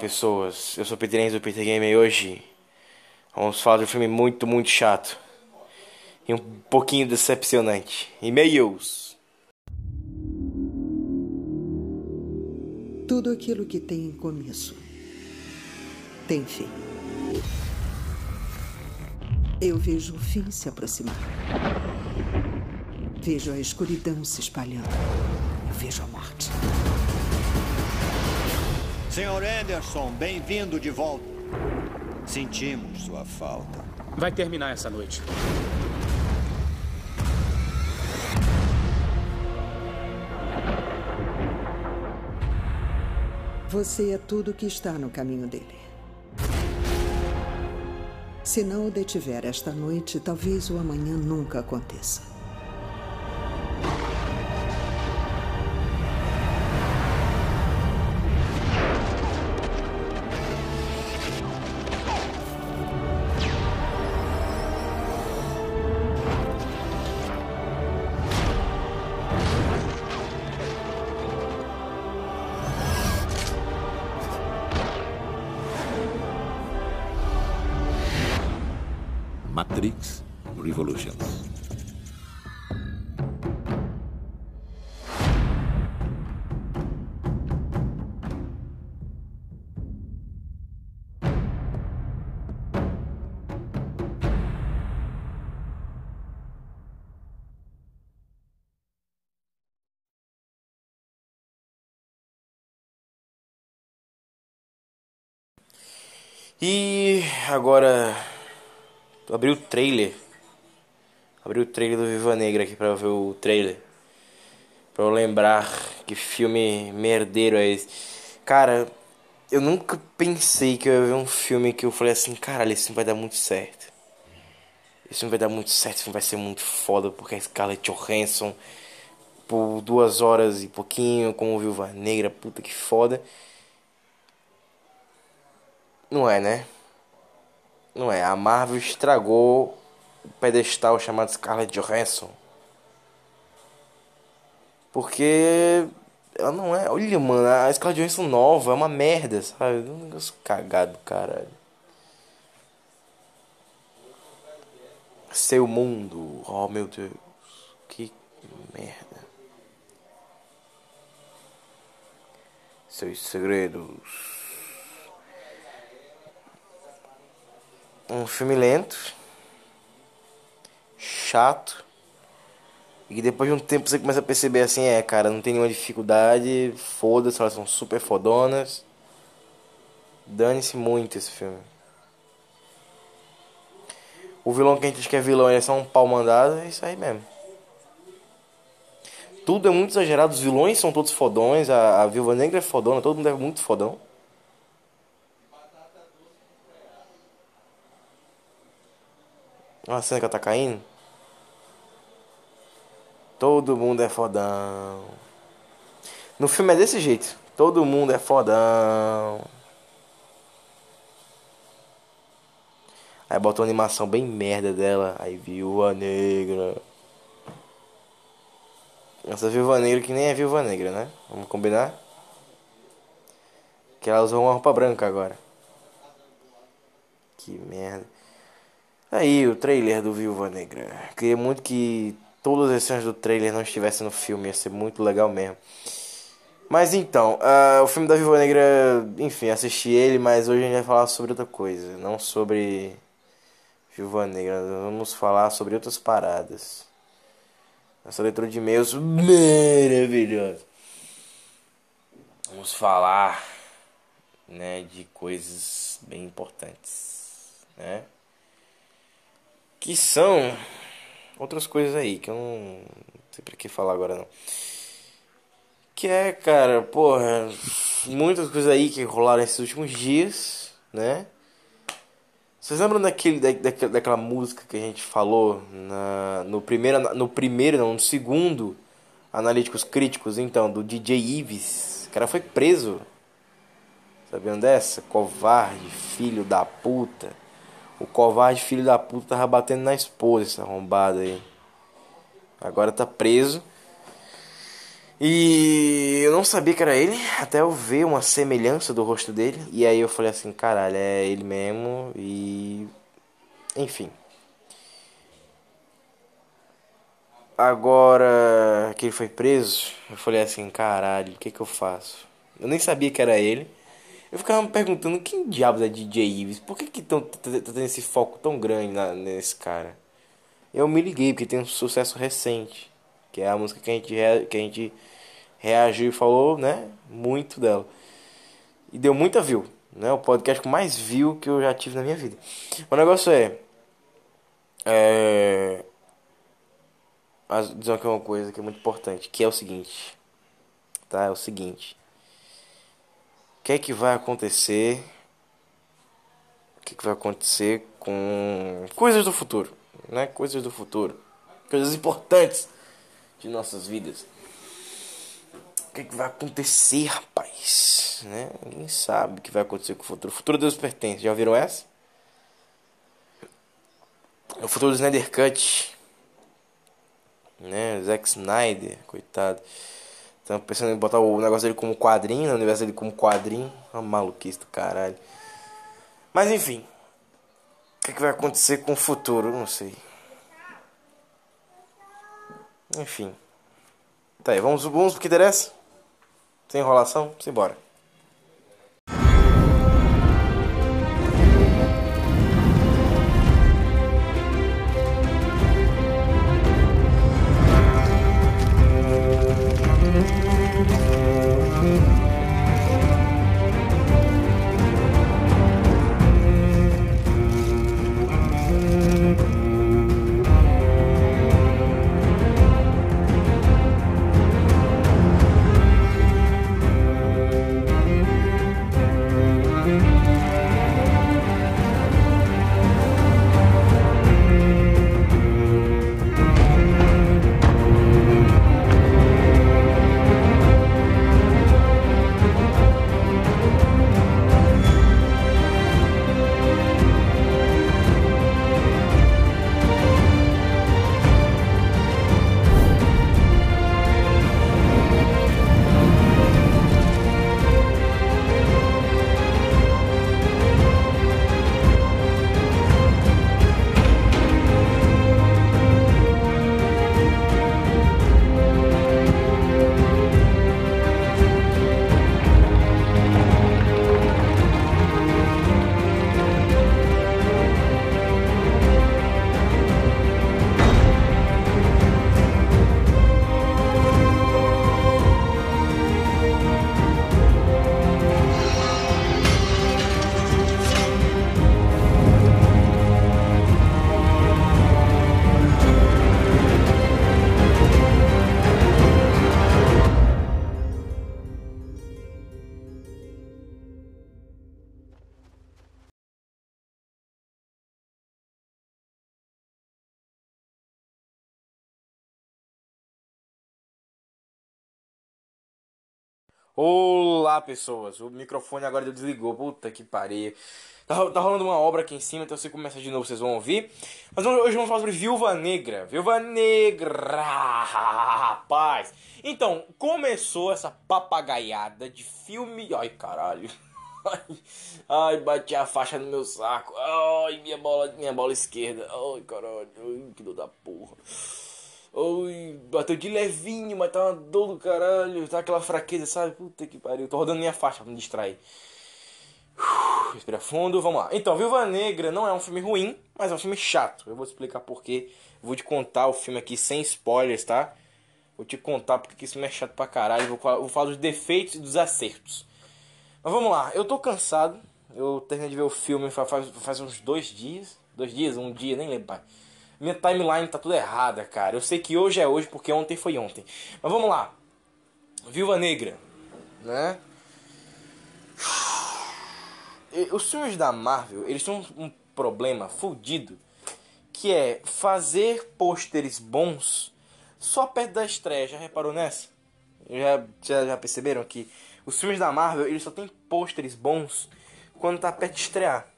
Pessoas, eu sou o Peter Enzo do Peter Game e hoje vamos falar de um filme muito, muito chato e um pouquinho decepcionante. E-mails. Tudo aquilo que tem começo tem fim. Eu vejo o fim se aproximar. Vejo a escuridão se espalhando. Eu vejo a morte. Senhor Anderson, bem-vindo de volta. Sentimos sua falta. Vai terminar essa noite. Você é tudo que está no caminho dele. Se não o detiver esta noite, talvez o amanhã nunca aconteça. Agora abri o trailer. Abri o trailer do Viva Negra aqui pra ver o trailer. Pra eu lembrar que filme merdeiro é esse. Cara, eu nunca pensei que eu ia ver um filme que eu falei assim, caralho, esse filme vai dar muito certo. Esse filme vai dar muito certo, esse filme vai ser muito foda, porque a Scarlett Johansson por duas horas e pouquinho, como Viúva Negra, puta que foda. Não é, né? Não é. A Marvel estragou o pedestal chamado Scarlett Johansson. Porque ela não é. Olha, mano, a Scarlett Johansson nova é uma merda, sabe? Um negócio cagado, caralho. Seu mundo. Oh, meu Deus. Que merda. Seus segredos. Um filme lento, chato, e que depois de um tempo você começa a perceber assim, é, cara, não tem nenhuma dificuldade, foda-se, elas são super fodonas. Dane-se muito esse filme. O vilão que a gente diz que é vilão, ele é só um pau mandado, é isso aí mesmo. Tudo é muito exagerado, os vilões são todos fodões, a, a Viúva Negra é fodona, todo mundo é muito fodão. Olha a cena que ela tá caindo. Todo mundo é fodão. No filme é desse jeito. Todo mundo é fodão. Aí botou uma animação bem merda dela. Aí viúva negra. Essa viúva negra que nem é viúva negra, né? Vamos combinar? Que ela usou uma roupa branca agora. Que merda. Aí, o trailer do Viúva Negra. Queria muito que todas as cenas do trailer não estivessem no filme, ia ser muito legal mesmo. Mas então, uh, o filme da Viúva Negra, enfim, assisti ele, mas hoje a gente vai falar sobre outra coisa, não sobre Viúva Negra, vamos falar sobre outras paradas. Essa leitura de e-mails maravilhosa. Vamos falar, né, de coisas bem importantes, né? Que são outras coisas aí que eu não sei pra que falar agora não. Que é, cara, porra, muitas coisas aí que rolaram esses últimos dias, né? Vocês lembram daquele, da, daquela música que a gente falou na, no primeiro, no primeiro, não, no segundo Analíticos Críticos, então, do DJ Ives? O cara foi preso. Sabendo dessa? Covarde, filho da puta. O covarde filho da puta tava batendo na esposa, esse arrombado aí. Agora tá preso. E eu não sabia que era ele, até eu ver uma semelhança do rosto dele. E aí eu falei assim, caralho, é ele mesmo. E. Enfim. Agora que ele foi preso, eu falei assim, caralho, o que que eu faço? Eu nem sabia que era ele. Eu ficava me perguntando quem diabos é DJ Ives? Por que que tão, tendo esse foco tão grande na, nesse cara? Eu me liguei porque tem um sucesso recente. que é a música que a gente, rea- que a gente reagiu e falou, né? Muito dela. E deu muita view, né? O podcast com mais view que eu já tive na minha vida. O negócio é. É. Mas dizer aqui uma coisa que é muito importante, que é o seguinte. Tá? É o seguinte. O que é que vai acontecer? O que, é que vai acontecer com coisas do futuro, né? Coisas do futuro, coisas importantes de nossas vidas. O que, é que vai acontecer, rapaz? Né? Ninguém sabe o que vai acontecer com o futuro. O futuro Deus pertence. Já ouviram essa? O futuro do Snyder Cut. Né? Zack Snyder, coitado. Estão pensando em botar o negócio dele como quadrinho, o universo dele como quadrinho. Uma maluquice do caralho. Mas enfim. O que, é que vai acontecer com o futuro? Eu Não sei. Enfim. Tá aí, vamos, vamos pro que interessa? Sem enrolação? Simbora. Olá, pessoas. O microfone agora desligou. Puta que pariu. Tá, tá rolando uma obra aqui em cima, então se começar de novo vocês vão ouvir. Mas hoje hoje vamos falar sobre Viúva Negra. Viúva Negra, rapaz. Então, começou essa papagaiada de filme. Ai, caralho. Ai, ai, bati a faixa no meu saco. Ai, minha bola, minha bola esquerda. Ai, caralho. Ai, que dor da porra. Oi, bateu de levinho, mas tá uma dor do caralho. Tá aquela fraqueza, sabe? Puta que pariu. Tô rodando minha faixa pra me distrair. Uf, Respira fundo, vamos lá. Então, Viúva Negra não é um filme ruim, mas é um filme chato. Eu vou explicar porquê. Vou te contar o filme aqui sem spoilers, tá? Vou te contar porque que esse filme é chato pra caralho. Vou, vou falar dos defeitos e dos acertos. Mas vamos lá, eu tô cansado. Eu terminei de ver o filme fa- faz, faz uns dois dias. Dois dias, um dia, nem lembro mais. Minha timeline tá tudo errada, cara. Eu sei que hoje é hoje porque ontem foi ontem. Mas vamos lá. Viúva Negra, né? Os filmes da Marvel, eles têm um um problema fudido que é fazer pôsteres bons só perto da estreia. Já reparou nessa? Já, já, já perceberam que os filmes da Marvel, eles só tem pôsteres bons quando tá perto de estrear.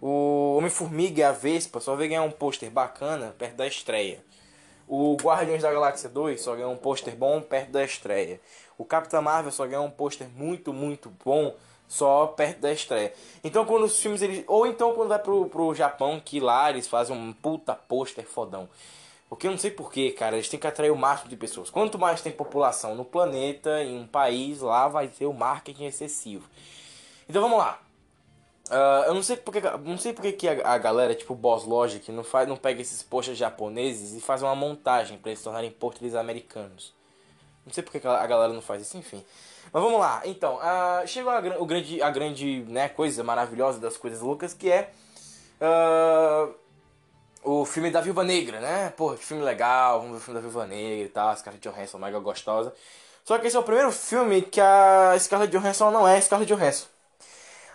O Homem-Formiga e a Vespa só vai ganhar um pôster bacana perto da estreia. O Guardiões da Galáxia 2 só ganhou um pôster bom perto da estreia. O Capitão Marvel só ganhou um pôster muito, muito bom só perto da estreia. Então quando os filmes eles. Ou então quando vai pro, pro Japão, que lá eles fazem um puta pôster fodão. Porque eu não sei porquê, cara, eles têm que atrair o máximo de pessoas. Quanto mais tem população no planeta, em um país, lá vai ter o marketing excessivo. Então vamos lá. Uh, eu não sei porque, não sei porque que a, a, galera, tipo Boss Logic, não, faz, não pega esses posters japoneses e faz uma montagem para eles tornarem posters americanos. Não sei porque a galera não faz isso, enfim. Mas vamos lá. Então, uh, chegou a, o grande, a grande né, coisa maravilhosa das coisas loucas que é uh, o filme da Viúva Negra, né? Pô, que filme legal, vamos ver o filme da Viúva Negra e tal, Scarlett Johansson mega gostosa. Só que esse é o primeiro filme que a Scarlett Johansson não é Scarlett Johansson.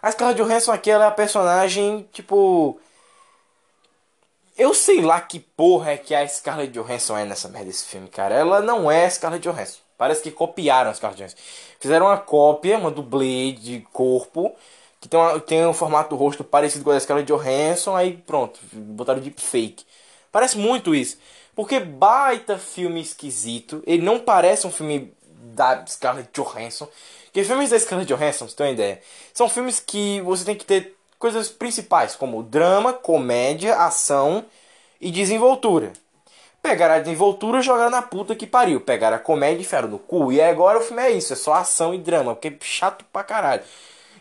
A Scarlett Johansson aqui ela é a personagem, tipo. Eu sei lá que porra é que a Scarlett Johansson é nessa merda desse filme, cara. Ela não é Scarlett Johansson. Parece que copiaram a Scarlett Johansson. Fizeram uma cópia, uma dublê de corpo, que tem, uma, tem um formato rosto parecido com a da Scarlett Johansson, aí pronto, botaram deepfake. Parece muito isso. Porque baita filme esquisito. Ele não parece um filme da Scarlett Johansson. Porque filmes da Scarlett Johansson, você tem uma ideia, são filmes que você tem que ter coisas principais, como drama, comédia, ação e desenvoltura. Pegaram a desenvoltura e jogaram na puta que pariu. Pegaram a comédia e enfiaram no cu. E agora o filme é isso, é só ação e drama, porque é chato pra caralho.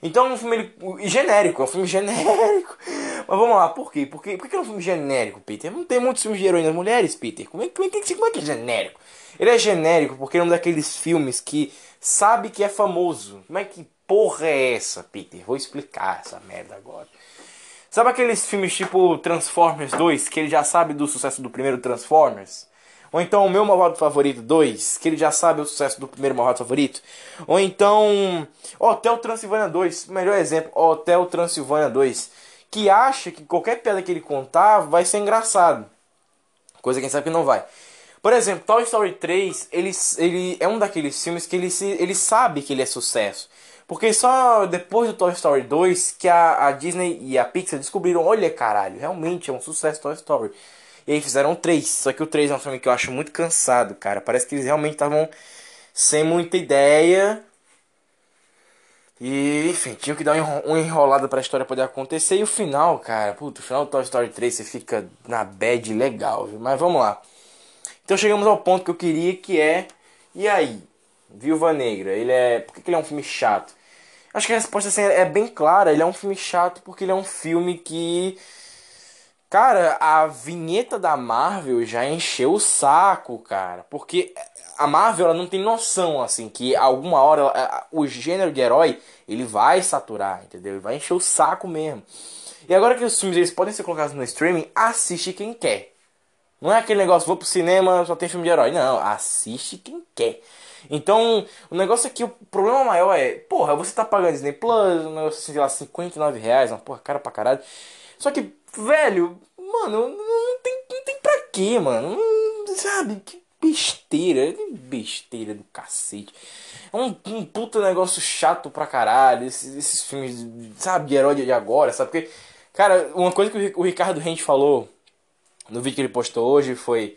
Então é um filme genérico, é um filme genérico. Mas vamos lá, por quê? Por, quê? por que é um filme genérico, Peter? Não tem muitos filmes de heroínas mulheres, Peter. Como é, como é, como é que é genérico? Ele é genérico porque é um daqueles filmes que sabe que é famoso. Como é que porra é essa, Peter? Vou explicar essa merda agora. Sabe aqueles filmes tipo Transformers 2, que ele já sabe do sucesso do primeiro Transformers? Ou então o meu malvado favorito 2, que ele já sabe o sucesso do primeiro malvado favorito? Ou então Hotel Transilvânia 2, melhor exemplo, Hotel Transilvânia 2, que acha que qualquer piada que ele contar vai ser engraçado. Coisa que a gente sabe que não vai. Por exemplo, Toy Story 3, ele, ele é um daqueles filmes que ele, se, ele sabe que ele é sucesso. Porque só depois do Toy Story 2 que a, a Disney e a Pixar descobriram, olha caralho, realmente é um sucesso Toy Story. E aí fizeram três. Só que o 3 é um filme que eu acho muito cansado, cara. Parece que eles realmente estavam sem muita ideia. E, enfim, tinham que dar uma enrolada pra história poder acontecer. E o final, cara, puto, o final do Toy Story 3 você fica na bad legal, viu? Mas vamos lá. Então chegamos ao ponto que eu queria, que é. E aí? Viúva Negra, ele é. Por que, ele é um filme chato? Acho que a resposta assim, é bem clara. Ele é um filme chato porque ele é um filme que. Cara, a vinheta da Marvel já encheu o saco, cara. Porque a Marvel ela não tem noção, assim, que alguma hora ela, o gênero de herói ele vai saturar, entendeu? Ele vai encher o saco mesmo. E agora que os filmes eles podem ser colocados no streaming, assiste quem quer. Não é aquele negócio, vou pro cinema, só tem filme de herói. Não, assiste quem quer. Então, o negócio aqui, o problema maior é, porra, você tá pagando Disney Plus, um negócio assim, sei lá, 59 reais, uma porra, cara pra caralho. Só que, velho, mano, não tem, não tem pra quê, mano? Não, sabe, que besteira, que besteira do cacete. É um, um puta negócio chato pra caralho, esses, esses filmes, sabe, de herói de agora, sabe? Porque, cara, uma coisa que o Ricardo Rente falou no vídeo que ele postou hoje foi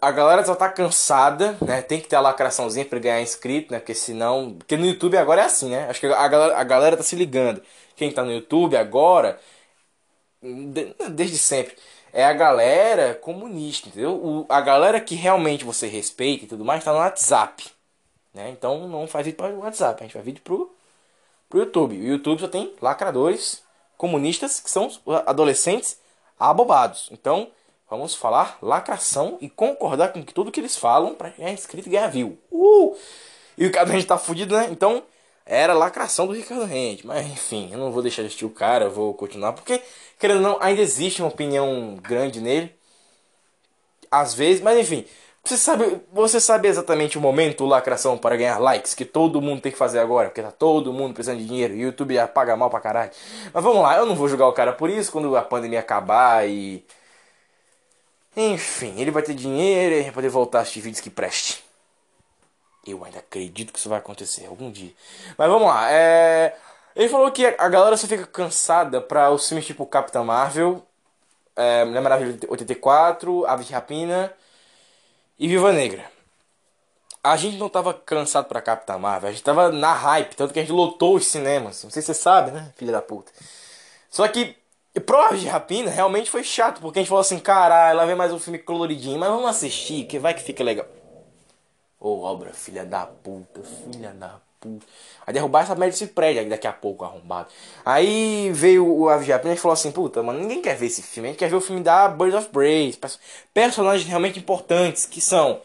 a galera só tá cansada, né? Tem que ter a lacraçãozinha para ganhar inscrito, né? Porque senão. Porque no YouTube agora é assim, né? Acho que a galera, a galera tá se ligando. Quem tá no YouTube agora, desde sempre, é a galera comunista, entendeu? O, a galera que realmente você respeita e tudo mais tá no WhatsApp. Né? Então não faz vídeo para o WhatsApp, a gente faz vídeo pro, pro YouTube. O YouTube só tem lacradores comunistas que são adolescentes abobados. Então, vamos falar lacração e concordar com tudo que eles falam para ganhar inscrito e ganhar view. Uh! E o Ricardo Rente tá fudido, né? Então, era lacração do Ricardo Rente. Mas, enfim, eu não vou deixar de assistir o cara, eu vou continuar, porque, querendo ou não, ainda existe uma opinião grande nele. Às vezes, mas enfim, você sabe, você sabe exatamente o momento lacração para ganhar likes que todo mundo tem que fazer agora, porque tá todo mundo precisando de dinheiro, o YouTube já paga mal pra caralho. Mas vamos lá, eu não vou julgar o cara por isso quando a pandemia acabar e. Enfim, ele vai ter dinheiro e vai poder voltar a assistir vídeos que preste. Eu ainda acredito que isso vai acontecer algum dia. Mas vamos lá, é. Ele falou que a galera só fica cansada pra os filmes tipo Capitã Marvel, é, Mulher Maravilha 84, Ave de Rapina e Viva Negra. A gente não tava cansado pra Capitã Marvel, a gente tava na hype, tanto que a gente lotou os cinemas. Não sei se você sabe, né, filha da puta. Só que Prova de Rapina realmente foi chato, porque a gente falou assim, caralho, lá vem mais um filme coloridinho, mas vamos assistir, que vai que fica legal. Ô, oh, obra, filha da puta, filha da puta. Vai derrubar essa merda desse prédio daqui a pouco, arrombado. Aí veio o Aviapina e falou assim, puta, mano, ninguém quer ver esse filme. A gente quer ver o filme da Birds of Prey. Personagens realmente importantes, que são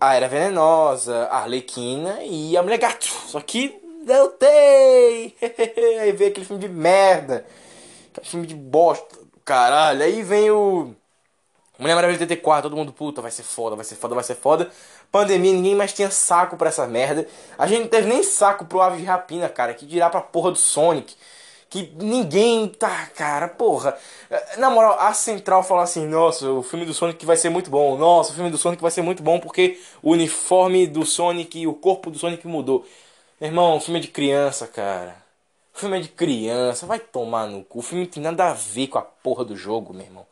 a Era Venenosa, a Arlequina e a Mulher Gato. Só que tem! Aí veio aquele filme de merda. Aquele filme de bosta. Caralho. Aí vem o... Mulher Maravilha 84, todo mundo, puta, vai ser foda, vai ser foda, vai ser foda. Pandemia, ninguém mais tinha saco pra essa merda. A gente não teve nem saco pro Ave de Rapina, cara, que dirá pra porra do Sonic. Que ninguém tá, cara, porra. Na moral, a Central fala assim: nossa, o filme do Sonic vai ser muito bom. Nossa, o filme do Sonic vai ser muito bom porque o uniforme do Sonic e o corpo do Sonic mudou. Meu irmão, o filme é de criança, cara. O filme é de criança, vai tomar no cu. O filme não tem nada a ver com a porra do jogo, meu irmão.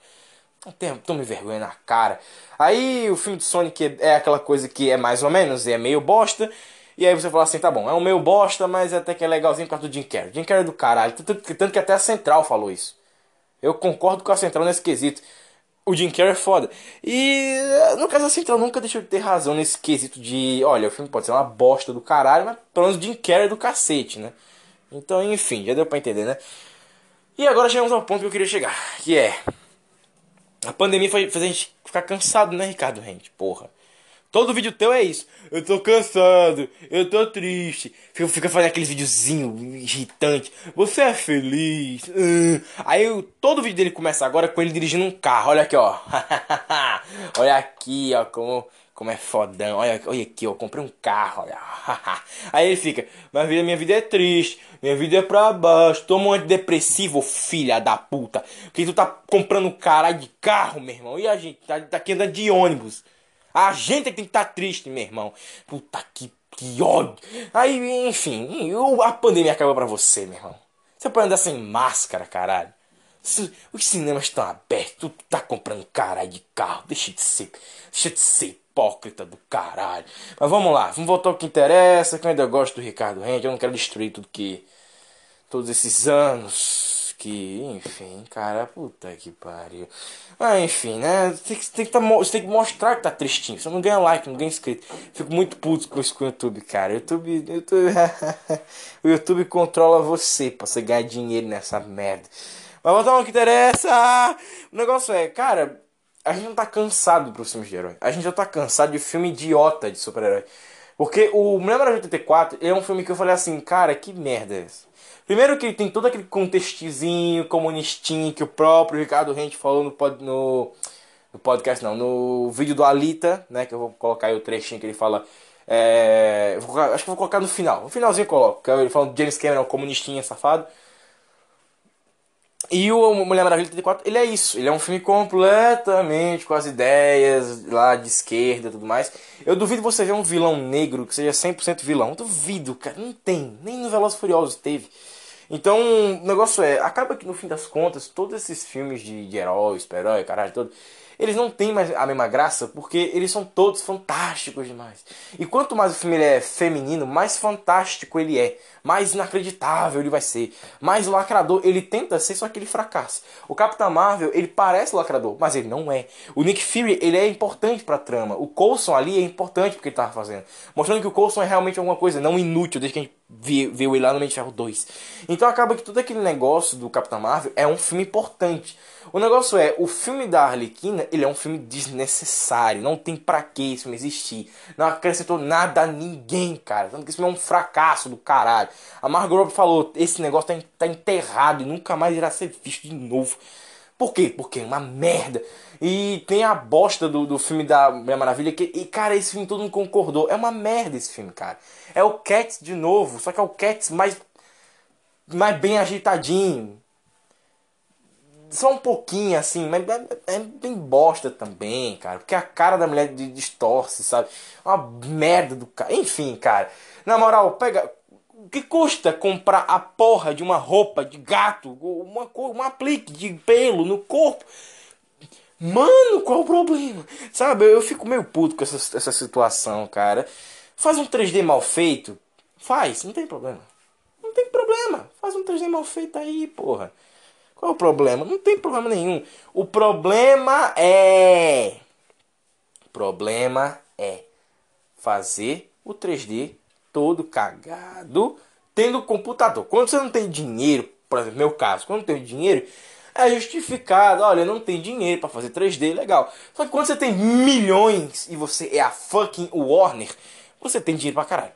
Tome vergonha na cara. Aí o filme de Sonic é aquela coisa que é mais ou menos, é meio bosta. E aí você fala assim, tá bom, é um meio bosta, mas até que é legalzinho por causa do Jim Carrey. Jim Carrey é do caralho, tanto que até a Central falou isso. Eu concordo com a Central nesse quesito. O Jim Carrey é foda. E no caso a Central nunca deixou de ter razão nesse quesito de, olha, o filme pode ser uma bosta do caralho, mas pelo menos o Jim Carrey é do cacete, né? Então, enfim, já deu pra entender, né? E agora chegamos ao ponto que eu queria chegar, que é a pandemia fez a gente ficar cansado, né, Ricardo Rente? Porra. Todo vídeo teu é isso. Eu tô cansado, eu tô triste. Fica, fica fazendo aqueles videozinhos irritantes. Você é feliz. Uh. Aí todo vídeo dele começa agora com ele dirigindo um carro. Olha aqui, ó. olha aqui, ó, como, como é fodão. Olha, olha aqui, ó. Comprei um carro. Olha. Aí ele fica, mas vida, minha vida é triste. Minha vida é pra baixo. Toma um antidepressivo, filha da puta. Porque tu tá comprando caralho de carro, meu irmão. E a gente tá, tá aqui andando de ônibus. A gente é tem que estar tá triste, meu irmão. Puta que, que ódio. Aí, enfim, a pandemia acabou pra você, meu irmão. Você pode andar sem máscara, caralho. Os cinemas estão abertos, tu tá comprando caralho de carro. Deixa de ser. Deixa de ser hipócrita do caralho. Mas vamos lá, vamos voltar ao que interessa. Que eu ainda gosto do Ricardo Rende. Eu não quero destruir tudo que. Todos esses anos que, enfim, cara, puta que pariu. Ah, enfim, né? Tem que, tem que tá, você tem que mostrar que tá tristinho. Você não ganha like, não ganha inscrito. Fico muito puto com isso com o YouTube, cara. YouTube, YouTube o YouTube controla você pra você ganhar dinheiro nessa merda. Mas voltar ao que interessa. O negócio é, cara, a gente não tá cansado pros filmes de herói. A gente já tá cansado de filme idiota de super-herói. Porque o Mulher Maravilha 84 é um filme que eu falei assim, cara, que merda é essa? Primeiro que ele tem todo aquele contextezinho comunistinho que o próprio Ricardo Rente falou no, pod, no, no, podcast, não, no vídeo do Alita, né? Que eu vou colocar aí o trechinho que ele fala. É, colocar, acho que vou colocar no final. No finalzinho eu coloco. É ele falando de James Cameron, comunistinha safado. E o Mulher Maravilha 34, ele é isso. Ele é um filme completamente com as ideias lá de esquerda e tudo mais. Eu duvido você ver um vilão negro que seja 100% vilão. Duvido, cara. Não tem. Nem no Velozes Furiosos teve. Então, o negócio é, acaba que no fim das contas, todos esses filmes de, de herói, super-herói, caralho, todo, eles não têm mais a mesma graça porque eles são todos fantásticos demais. E quanto mais o filme é feminino, mais fantástico ele é, mais inacreditável ele vai ser, mais lacrador ele tenta ser, só que ele fracassa. O Capitão Marvel, ele parece lacrador, mas ele não é. O Nick Fury, ele é importante pra trama. O Coulson ali é importante porque ele tava fazendo, mostrando que o Coulson é realmente alguma coisa, não inútil, desde que a gente viu ele lá no Mente Ferro 2. Então acaba que todo aquele negócio do Capitão Marvel é um filme importante. O negócio é, o filme da Arlequina, ele é um filme desnecessário. Não tem pra que esse filme existir. Não acrescentou nada a ninguém, cara. Tanto que esse filme é um fracasso do caralho. A Margot Robbie falou, esse negócio tá, tá enterrado e nunca mais irá ser visto de novo. Por quê? Porque é uma merda. E tem a bosta do, do filme da Mulher Maravilha. Que, e, cara, esse filme todo mundo concordou. É uma merda esse filme, cara. É o Cats de novo. Só que é o Cats mais, mais bem ajeitadinho só um pouquinho, assim, mas é, é, bem bosta também, cara. Porque a cara da mulher distorce, sabe? Uma merda do cara. Enfim, cara. Na moral, pega. Que custa comprar a porra de uma roupa de gato, uma, um aplique de pelo no corpo? Mano, qual o problema? Sabe, eu fico meio puto com essa, essa situação, cara. Faz um 3D mal feito. Faz, não tem problema. Não tem problema. Faz um 3D mal feito aí, porra. Qual o problema? Não tem problema nenhum. O problema é. O problema é fazer o 3D todo cagado tendo computador. Quando você não tem dinheiro, por exemplo, meu caso, quando não tenho dinheiro, é justificado. Olha, não tem dinheiro para fazer 3D, legal. Só que quando você tem milhões e você é a fucking Warner, você tem dinheiro pra caralho.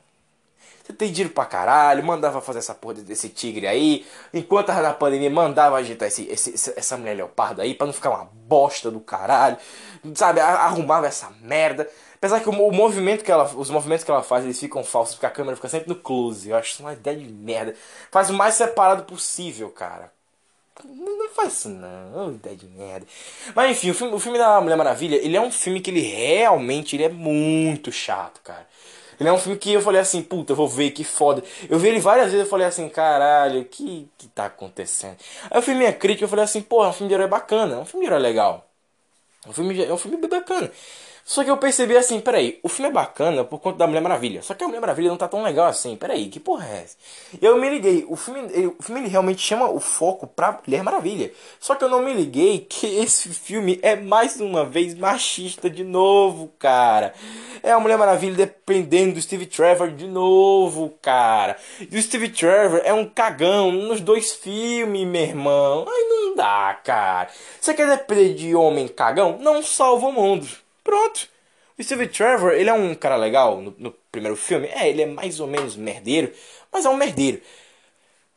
Você tem dinheiro pra caralho, mandava fazer essa porra desse tigre aí. Enquanto tava na pandemia, mandava agitar esse, esse, essa mulher leopardo aí pra não ficar uma bosta do caralho. Sabe, arrumava essa merda. Apesar que o, movimento que ela, os movimentos que ela faz, eles ficam falsos, porque a câmera fica sempre no close. Eu acho uma ideia de merda. Faz o mais separado possível, cara. Não faz isso não, ideia de merda. Mas enfim, o filme, o filme da Mulher Maravilha, ele é um filme que ele realmente ele é muito chato, cara. Ele é um filme que eu falei assim, puta, eu vou ver, que foda. Eu vi ele várias vezes e falei assim, caralho, que que tá acontecendo? Aí eu fiz minha crítica, eu falei assim, pô, é um filme de herói bacana, é um filme de herói legal. É um filme, é um filme bacana. Só que eu percebi assim, peraí, o filme é bacana por conta da Mulher Maravilha. Só que a Mulher Maravilha não tá tão legal assim. Peraí, que porra é essa? Eu me liguei, o filme, ele, o filme ele realmente chama o foco pra Mulher Maravilha. Só que eu não me liguei que esse filme é mais uma vez machista de novo, cara. É a Mulher Maravilha dependendo do Steve Trevor de novo, cara. E o Steve Trevor é um cagão nos dois filmes, meu irmão. Ai, não dá, cara. Você quer depender de homem cagão? Não salva o mundo. Pronto. O Steve Trevor, ele é um cara legal no, no, primeiro filme. É, ele é mais ou menos merdeiro, mas é um merdeiro.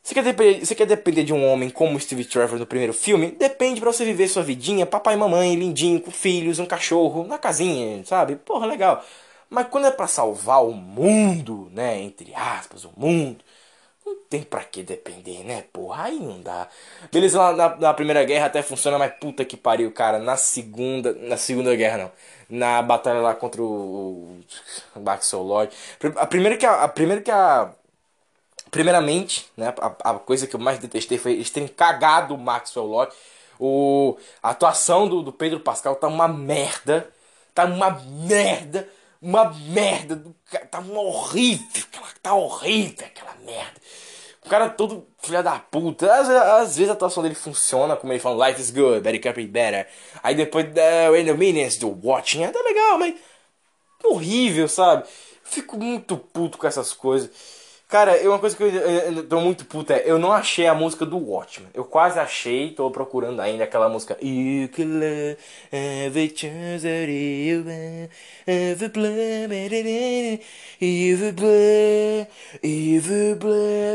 Você quer, depender, você quer depender de um homem como o Steve Trevor no primeiro filme? Depende pra você viver sua vidinha, papai e mamãe, lindinho, com filhos, um cachorro, na casinha, sabe? Porra, legal. Mas quando é para salvar o mundo, né? Entre aspas, o mundo. Não tem pra que depender, né? Porra, aí não dá. Beleza, na, na, na, Primeira Guerra até funciona, mas puta que pariu, cara. Na Segunda. Na Segunda Guerra, não. Na batalha lá contra o. o Lord. A primeira que a. a primeira que a. Primeiramente, né? A, a, coisa que eu mais detestei foi eles terem cagado o Maxwell. O, a atuação do, do Pedro Pascal tá uma merda. Tá uma merda uma merda. Tá uma horrível. Tá horrível aquela merda. O cara todo filha da puta. Às, às, vezes a atuação dele funciona, como ele fala, life is good, better copy better. Aí depois, uh, in the minutes do watching, é tá legal, mas horrível, sabe? Fico muito puto com essas coisas. Cara, uma coisa que eu, eu, eu tô muito puta é, eu não achei a música do Watchmen. Eu quase achei, tô procurando ainda aquela música. You can love every chance that you every blood, every blood,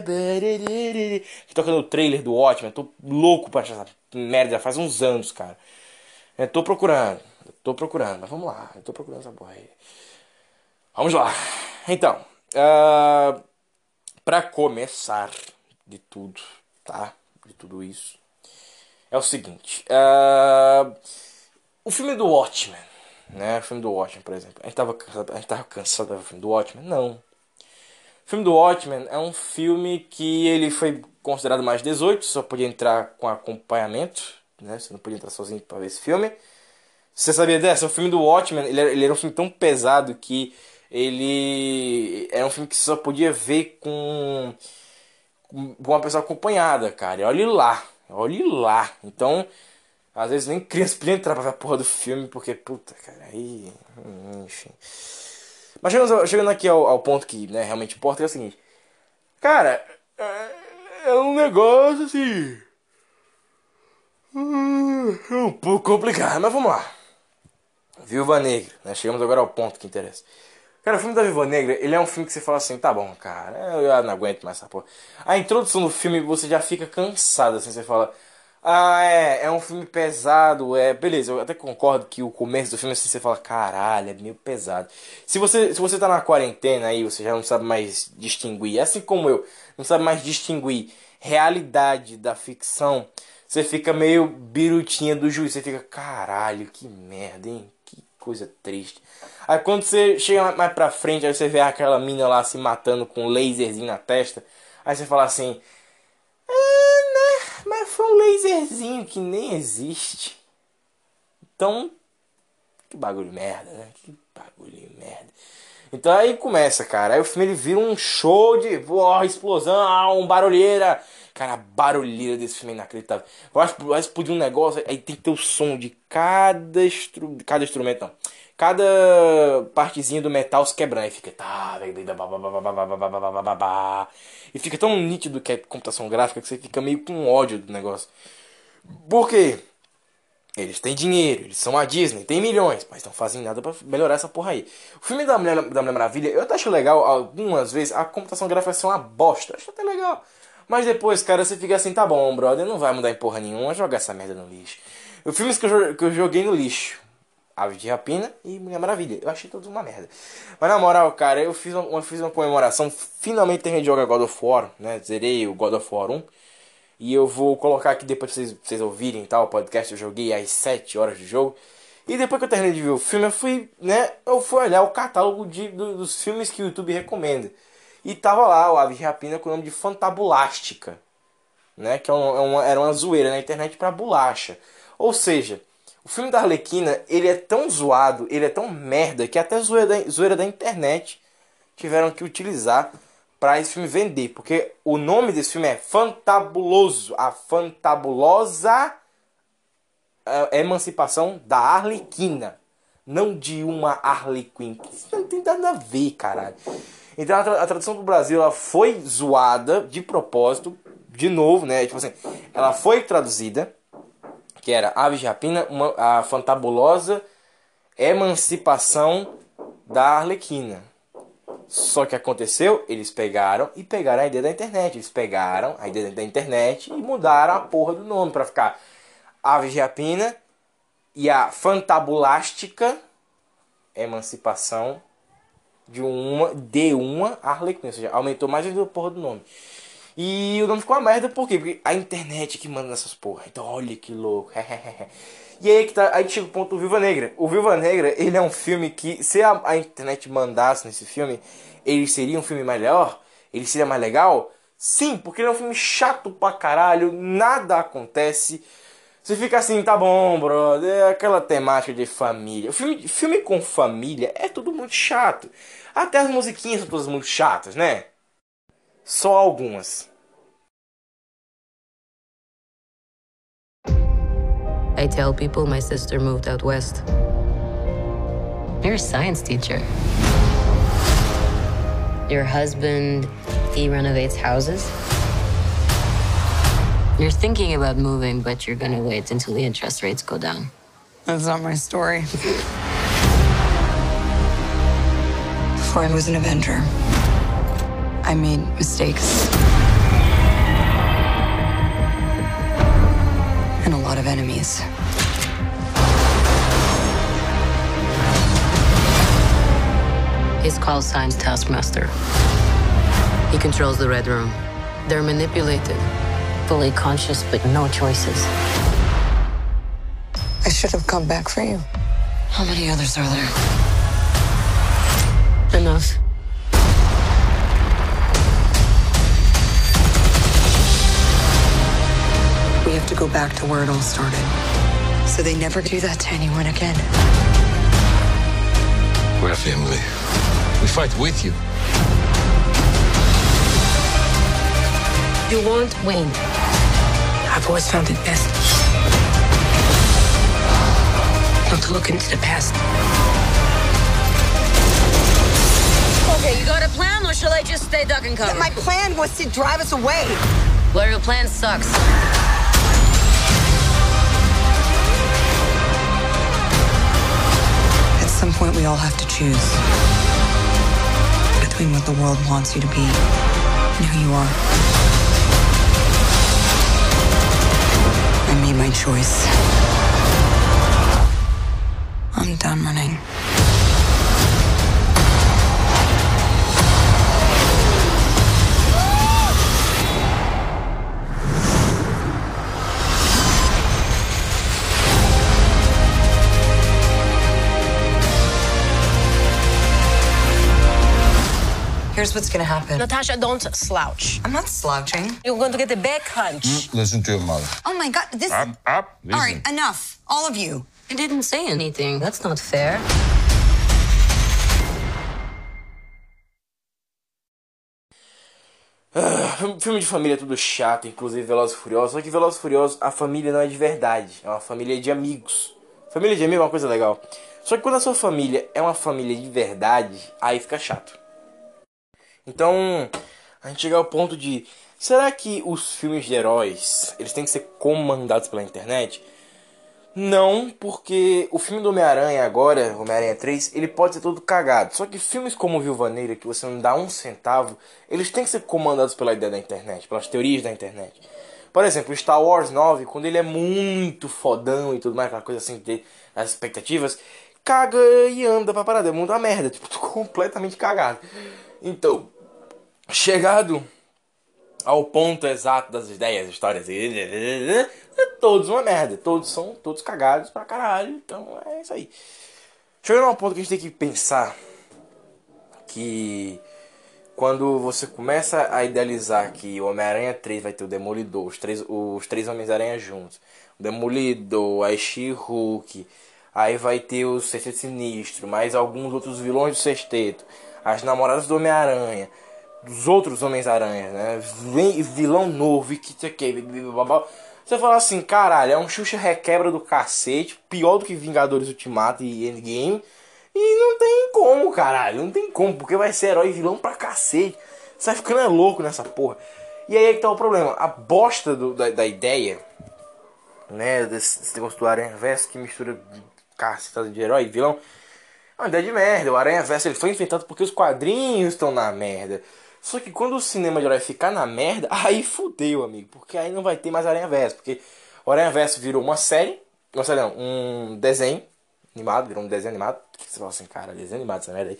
every blood, que toca no trailer do Watchmen. Tô louco pra achar essa merda, faz uns anos, cara. Eu tô procurando, tô procurando, mas vamos lá, eu tô procurando essa porra aí. Vamos lá. Então, uh, para começar de tudo, tá? De tudo isso. É o seguinte. Uh, o filme do Watchmen, né? O filme do Watchmen, por exemplo. A gente tava cansado, a gente tava cansado do filme do Watchmen? Não. O filme do Watchmen é um filme que ele foi considerado mais 18, só podia entrar com acompanhamento, né? Você não podia entrar sozinho para ver esse filme. Você sabia dessa? O filme do Watchmen, ele era, ele era um filme tão pesado que ele era um filme que só podia ver com, uma pessoa acompanhada, cara. E olhe lá, olhe lá. Então, às vezes nem criança podia entrar pra ver a porra do filme, porque, puta, cara, aí. Enfim. Mas chegando, chegando aqui ao, ao, ponto que né, realmente importa, é o seguinte. Cara, é, é um negócio assim. É um pouco complicado, mas vamos lá. Viúva Negra, né? Chegamos agora ao ponto que interessa. Cara, o filme da Viva Negra, ele é um filme que você fala assim, tá bom, cara, eu não aguento mais essa porra. A introdução do filme você já fica cansado, assim, você fala, ah, é, é um filme pesado, é, beleza, eu até concordo que o começo do filme, assim, você fala, caralho, é meio pesado. Se você, se você tá na quarentena aí, você já não sabe mais distinguir, assim como eu, não sabe mais distinguir realidade da ficção, você fica meio birutinha do juiz, você fica, caralho, que merda, hein, coisa triste. Aí quando você chega mais pra frente, aí você vê aquela mina lá se matando com um laserzinho na testa. Aí você fala assim. É, né? Mas foi um laserzinho que nem existe. Então. Que bagulho merda, né? Que bagulho merda. Então aí começa, cara. Aí o filme ele vira um show de oh, explosão, um barulheira. Cara, a barulheira desse filme é inacreditável. Eu acho que vai explodir um negócio, aí tem que ter o som de cada, instru... cada instrumento, não cada partezinha do metal se quebrando. E fica. Tá, e fica tão nítido que é computação gráfica que você fica meio com ódio do negócio. Por quê? Eles têm dinheiro, eles são a Disney, tem milhões, mas não fazem nada para melhorar essa porra aí. O filme da Mulher, da Mulher Maravilha, eu até acho legal, algumas vezes a computação gráfica vai ser uma bosta, acho até legal. Mas depois, cara, você fica assim, tá bom, brother, não vai mudar em porra nenhuma, jogar essa merda no lixo. Os filmes que eu, que eu joguei no lixo, Aves de Rapina e Mulher Maravilha, eu achei todos uma merda. Mas na moral, cara, eu fiz uma, eu fiz uma comemoração, finalmente terminei de jogar God of War, né, zerei o God of War 1. E eu vou colocar aqui depois pra vocês, vocês ouvirem tal, o podcast. Eu joguei às 7 horas de jogo. E depois que eu terminei de ver o filme, eu fui, né? Eu fui olhar o catálogo de, do, dos filmes que o YouTube recomenda. E tava lá o Aves de Rapina com o nome de Fantabulástica. Né? Que é é uma, era uma zoeira na internet pra bolacha. Ou seja, o filme da Arlequina, ele é tão zoado, ele é tão merda, que até zoeira da, zoeira da internet tiveram que utilizar para esse filme vender, porque o nome desse filme é Fantabuloso, a fantabulosa é, emancipação da Arlequina, não de uma Harley Quinn. Isso não tem nada a ver, caralho. Então a, tra a tradução do Brasil ela foi zoada de propósito, de novo, né? Tipo assim, ela foi traduzida, que era Aves de Rapina, uma, a fantabulosa emancipação da Arlequina. Só que aconteceu, eles pegaram e pegaram a ideia da internet. Eles pegaram a ideia da internet e mudaram a porra do nome para ficar Aves de Rapina e a Fantabulástica Emancipação de uma de uma Arlequina, ou seja, aumentou mais a porra do nome. E o nome ficou uma merda por quê? Porque a internet que manda nessas porra. Então olha que louco. E aí que tá, aí chega o ponto do Viva Negra. O Viva Negra, ele é um filme que, se a, a internet mandasse nesse filme, ele seria um filme melhor? Ele seria mais legal? Sim, porque ele é um filme chato pra caralho, nada acontece. Você fica assim, tá bom, brother, é aquela temática de família. Filme, filme com família é tudo muito chato. Até as musiquinhas são todas muito chatas, né? Só algumas. I tell people my sister moved out west. You're a science teacher. Your husband, he renovates houses. You're thinking about moving, but you're gonna wait until the interest rates go down. That's not my story. Before I was an Avenger, I made mistakes. And a lot of enemies. His call sign's Taskmaster. He controls the Red Room. They're manipulated, fully conscious, but no choices. I should have come back for you. How many others are there? Enough. We have to go back to where it all started. So they never do that to anyone again. We're a family. We fight with you. You won't win. I've always found it best not to look into the past. Okay, you got a plan, or shall I just stay duck and cover? My plan was to drive us away. Well, your plan sucks. At some point, we all have to choose between what the world wants you to be and who you are. I made my choice. I'm done running. Here's what's gonna happen. Natasha, don't slouch. I'm not slouching. You're going to get a back hunch. Listen to your mother. Oh my god, this. Up, up. Listen. All right, enough. All of you. I didn't say anything. That's not fair. Ah, filme de família é tudo chato, inclusive Velozes e Furiosos. Só que Velozes e Furiosos, a família não é de verdade. É uma família de amigos. Família de amigo é uma coisa legal. Só que quando a sua família é uma família de verdade, aí fica chato. Então, a gente chega ao ponto de será que os filmes de heróis, eles têm que ser comandados pela internet? Não, porque o filme do Homem-Aranha agora, Homem-Aranha 3, ele pode ser todo cagado. Só que filmes como Viúva Negra, que você não dá um centavo, eles têm que ser comandados pela ideia da internet, pelas teorias da internet. Por exemplo, Star Wars 9, quando ele é muito fodão e tudo mais, aquela coisa assim, de, as expectativas, caga e anda pra parada, é mundo a merda, tipo, completamente cagado. Então, chegado ao ponto exato das ideias, histórias, é todos uma merda, todos são todos cagados pra caralho, então é isso aí. Chegando ao ponto que a gente tem que pensar que quando você começa a idealizar que o Homem-Aranha 3 vai ter o Demolidor, os três, os três Homens-Aranha juntos, o Demolidor, a She-Hulk, aí vai ter o Sexteto Sinistro, mais alguns outros vilões do Sexteto, as namoradas do Homem-Aranha, dos outros Homens-Aranha, né? Vilão novo e que sei que, você fala assim, caralho, é um Xuxa requebra do cacete, pior do que Vingadores Ultimato e Endgame. E não tem como, caralho. Não tem como, porque vai ser herói vilão pra cacete. Você vai ficando louco nessa porra. E aí é que tá o problema. A bosta do, da, da ideia, né? Desse, desse negócio do Aranha Verso que mistura caceta de herói e vilão. É uma ideia de merda. O Aranha Verso ele foi inventado porque os quadrinhos estão na merda. Só que quando o cinema de herói ficar na merda, aí fudeu, amigo. Porque aí não vai ter mais Aranha Verso. Porque o Aranha Verso virou uma série. Não, série não, um desenho animado, virou um desenho animado. Que você fala assim, cara, desenho animado essa merda aí.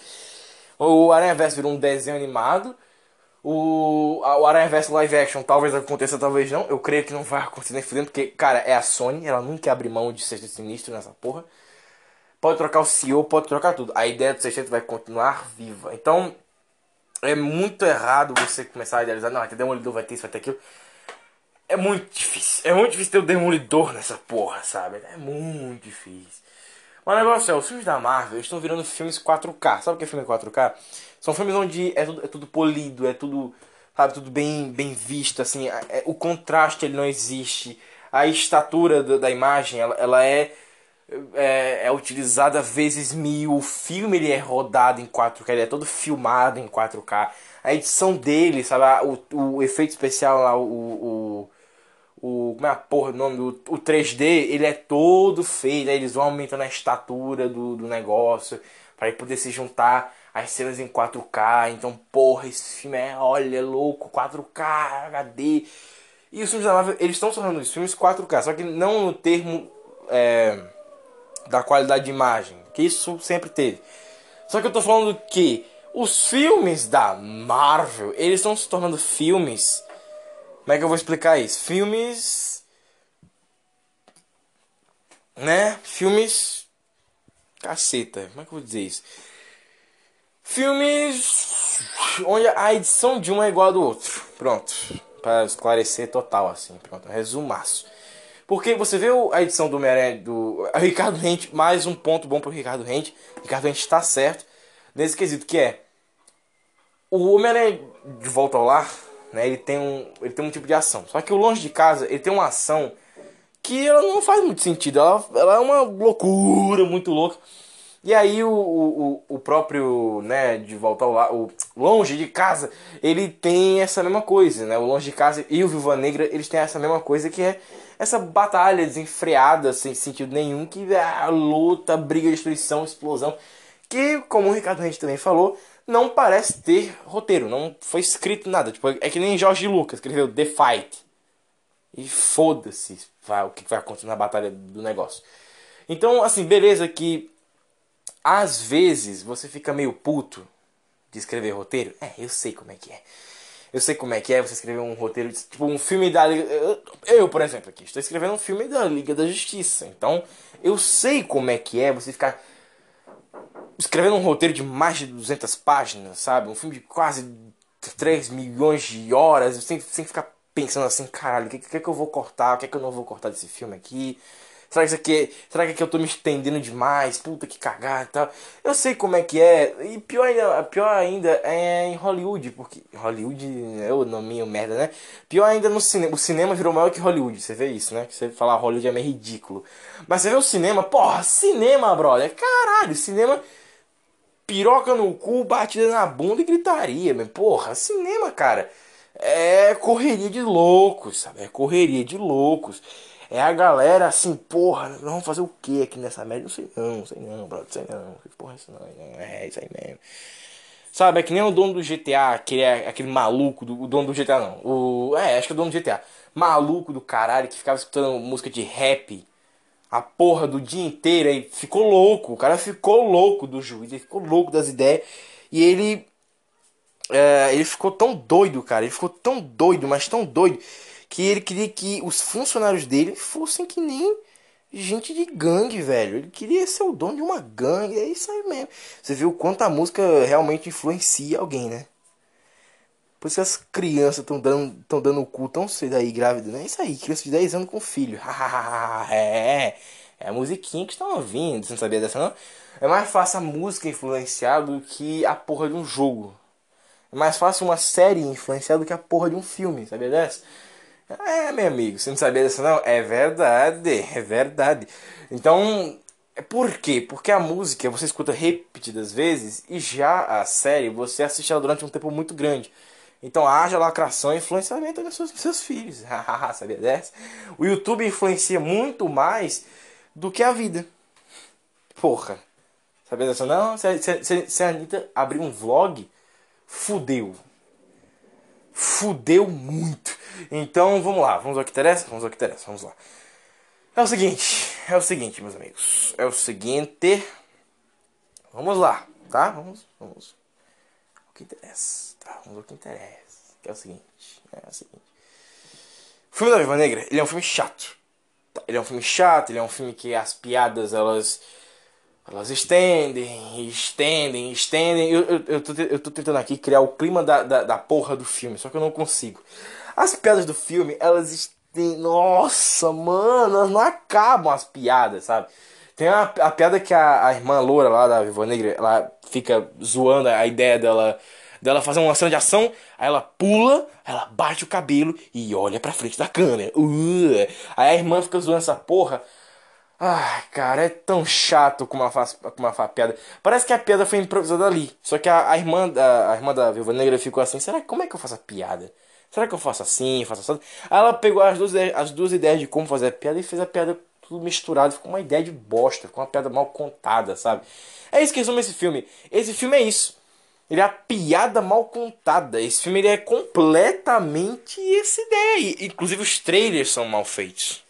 O Aranha Verso virou um desenho animado. O, o Aranha Verso live action talvez aconteça, talvez não. Eu creio que não vai acontecer nem fudendo, porque, cara, é a Sony, ela nunca abre mão de Sexteto Sinistro nessa porra. Pode trocar o CEO, pode trocar tudo. A ideia do Sexteto vai continuar viva. Então, é muito errado você começar a idealizar, não, vai ter Demolidor, vai ter isso, vai ter aquilo. É muito difícil. É muito difícil ter o Demolidor nessa porra, sabe? É muito difícil. Mas o negócio é, os filmes da Marvel estão virando filmes 4K. Sabe o que é filme 4K? São filmes onde é tudo, é tudo polido, é tudo, sabe, tudo bem, bem visto, assim. É, é o contraste ele não existe. A estatura da, da imagem, ela, ela é, é, é, utilizada vezes mil. O filme ele é rodado em 4K, ele é todo filmado em 4K. A edição dele, sabe, o, o efeito especial lá, o, o o como é a porra o nome do o 3D ele é todo feito aí eles vão aumentando a estatura do, do negócio para poder se juntar as cenas em 4K então porra esse filme é olha é louco 4K HD e os filmes da Marvel eles estão tornando os filmes 4K só que não no termo é, da qualidade de imagem que isso sempre teve só que eu tô falando que os filmes da Marvel eles estão se tornando filmes como é que eu vou explicar isso? Filmes. Né? Filmes. Caceta. Como é que eu vou dizer isso? Filmes. Onde a edição de um é igual a do outro. Pronto. Para esclarecer total, assim. Pronto. Resumaço. Porque você vê a edição do Homem-Aranha do Ricardo Rente, mais um ponto bom pro Ricardo Rente. Ricardo Rente está certo nesse quesito que é o Homem-Aranha de volta ao lar né? Ele tem um, ele tem um tipo de ação. Só que o longe de casa, ele tem uma ação que ela não faz muito sentido. Ela, ela é uma loucura muito louca. E aí o, o, o próprio, né, de volta ao o longe de casa, ele tem essa mesma coisa, né? O longe de casa e o Viva Negra, eles têm essa mesma coisa que é essa batalha desenfreada sem sentido nenhum, que é a luta, briga, destruição, explosão, que como o Ricardo Rente também falou, não parece ter roteiro, não foi escrito nada. Tipo, é que nem Jorge Lucas escreveu The Fight. E foda-se o que vai acontecer na batalha do negócio. Então, assim, beleza que às vezes você fica meio puto de escrever roteiro. É, eu sei como é que é. Eu sei como é que é você escrever um roteiro, tipo um filme da Liga. Eu, por exemplo, aqui, estou escrevendo um filme da Liga da Justiça. Então, eu sei como é que é você ficar escrevendo um roteiro de mais de 200 páginas, sabe? Um filme de quase 3 milhões de horas, sem, sem ficar pensando assim, caralho, o que, que, que eu vou cortar, o que, que eu não vou cortar desse filme aqui, Será que isso aqui, será que aqui eu tô me estendendo demais? Puta que cagada e tal. Eu sei como é que é. E pior ainda, pior ainda é em Hollywood, porque Hollywood é o nominho merda, né? Pior ainda no cinema. O cinema virou maior que Hollywood. Você vê isso, né? Você falar Hollywood é meio ridículo. Mas você vê o cinema, porra, cinema, brother. Caralho, cinema piroca no cu, batida na bunda e gritaria, meu. Porra, cinema, cara. É correria de loucos, sabe? É correria de loucos. É a galera assim, porra, nós vamos fazer o que aqui nessa merda? Não sei não, sei não, brother, sei não. Porra, isso não, não é isso aí mesmo. Sabe, é que nem o dono do GTA, que é aquele maluco, do, o dono do GTA não. O, é, acho que é o dono do GTA. Maluco do caralho que ficava escutando música de rap a porra do dia inteiro aí. Ficou louco. O cara ficou louco do juiz, ele ficou louco das ideias. E ele. É, ele ficou tão doido, cara. Ele ficou tão doido, mas tão doido que ele queria que os funcionários dele fossem que nem gente de gangue, velho. Ele queria ser o dono de uma gangue, é isso aí mesmo. Você viu o quanto a música realmente influencia alguém, né? Por isso que as crianças estão dando, tão dando o cu tão cedo aí, grávida, né? É isso aí, criança de 10 anos com filho. é, é a musiquinha que estão ouvindo, você não sabia dessa não? É mais fácil a música influenciar do que a porra de um jogo. É mais fácil uma série influenciar do que a porra de um filme, sabia dessa? É, meu amigo, você não sabia dessa não? É verdade, é verdade. Então, por quê? Porque a música você escuta repetidas vezes e já a série você assiste ela durante um tempo muito grande. Então haja lacração e influenciamento dos seus, seus filhos. sabia dessa? O YouTube influencia muito mais do que a vida. Porra. Sabia dessa não? Se, se, se, se a Anitta abrir um vlog, fudeu. Fudeu muito. Então vamos lá, vamos ao que interessa? Vamos ao que interessa, vamos lá. É o seguinte, é o seguinte, meus amigos. É o seguinte. Vamos lá, tá? Vamos, vamos. O que interessa, tá? Vamos ao que interessa. Que é o seguinte, é o seguinte. O filme da Viva Negra, ele é um filme chato. Tá? Ele é um filme chato, ele é um filme que as piadas, elas elas estendem, estendem, estendem. Eu, eu, eu, tô, eu tô tentando aqui criar o clima da, da, da porra do filme, só que eu não consigo. As piadas do filme, elas estendem. Nossa, mano, elas não acabam as piadas, sabe? Tem a, a piada que a, a irmã loura lá da Viva Negra, ela fica zoando a ideia dela dela fazer uma cena de ação, aí ela pula, ela bate o cabelo e olha pra frente da câmera. Uh, aí a irmã fica zoando essa porra. Ai, cara, é tão chato faz, como ela faz piada. Parece que a piada foi improvisada ali. Só que a, a irmã, da, a irmã da Viúva Negra ficou assim: será como é que eu faço a piada? Será que eu faço assim, faço assim? Aí ela pegou as duas, as duas ideias de como fazer a piada e fez a piada tudo misturado. Ficou uma ideia de bosta, ficou uma piada mal contada, sabe? É isso que resume esse filme. Esse filme é isso. Ele é a piada mal contada. Esse filme ele é completamente essa ideia. Inclusive os trailers são mal feitos.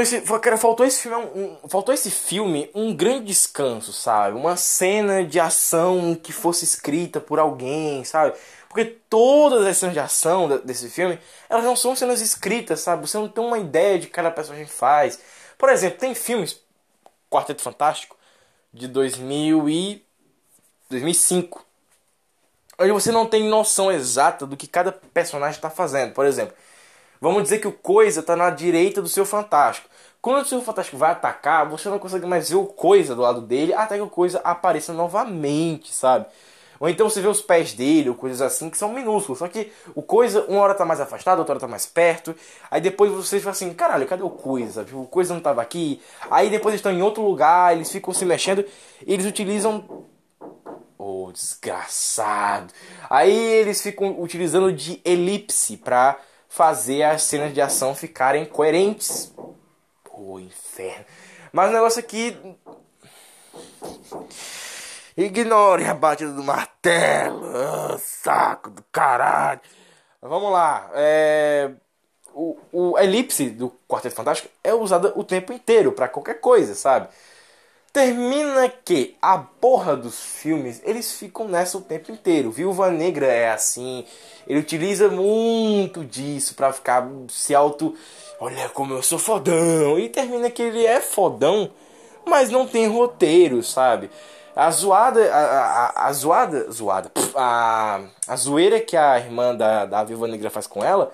Faltou esse, cara, faltou esse filme, um, faltou esse filme um grande descanso, sabe? Uma cena de ação que fosse escrita por alguém, sabe? Porque todas as cenas de ação desse filme, elas não são cenas escritas, sabe? Você não tem uma ideia de que cada personagem faz. Por exemplo, tem filmes, Quarteto Fantástico, de 2000 e 2005, onde você não tem noção exata do que cada personagem está fazendo. Por exemplo, vamos dizer que o Coisa está na direita do seu Fantástico. Quando o seu Fantástico vai atacar, você não consegue mais ver o Coisa do lado dele até que o Coisa apareça novamente, sabe? Ou então você vê os pés dele, ou coisas assim, que são minúsculos. Só que o coisa, uma hora tá mais afastado, outra hora tá mais perto. Aí depois você fala assim, caralho, cadê o coisa? O coisa não tava aqui. Aí depois eles estão em outro lugar, eles ficam se mexendo. eles utilizam Oh, desgraçado. Aí eles ficam utilizando de elipse para fazer as cenas de ação ficarem coerentes. Pô, inferno. Mas o negócio aqui. Ignore a batida do martelo. Oh, saco do caralho. Vamos lá. É... O, o elipse do Quarteto Fantástico é usado o tempo inteiro para qualquer coisa, sabe? Termina que a porra dos filmes, eles ficam nessa o tempo inteiro. Viúva Negra é assim, ele utiliza muito disso para ficar se auto, olha como eu sou fodão. E termina que ele é fodão, mas não tem roteiro, sabe? A zoada, a, a, a zoada, zoada, a, a zoeira que a irmã da, da Viúva Negra faz com ela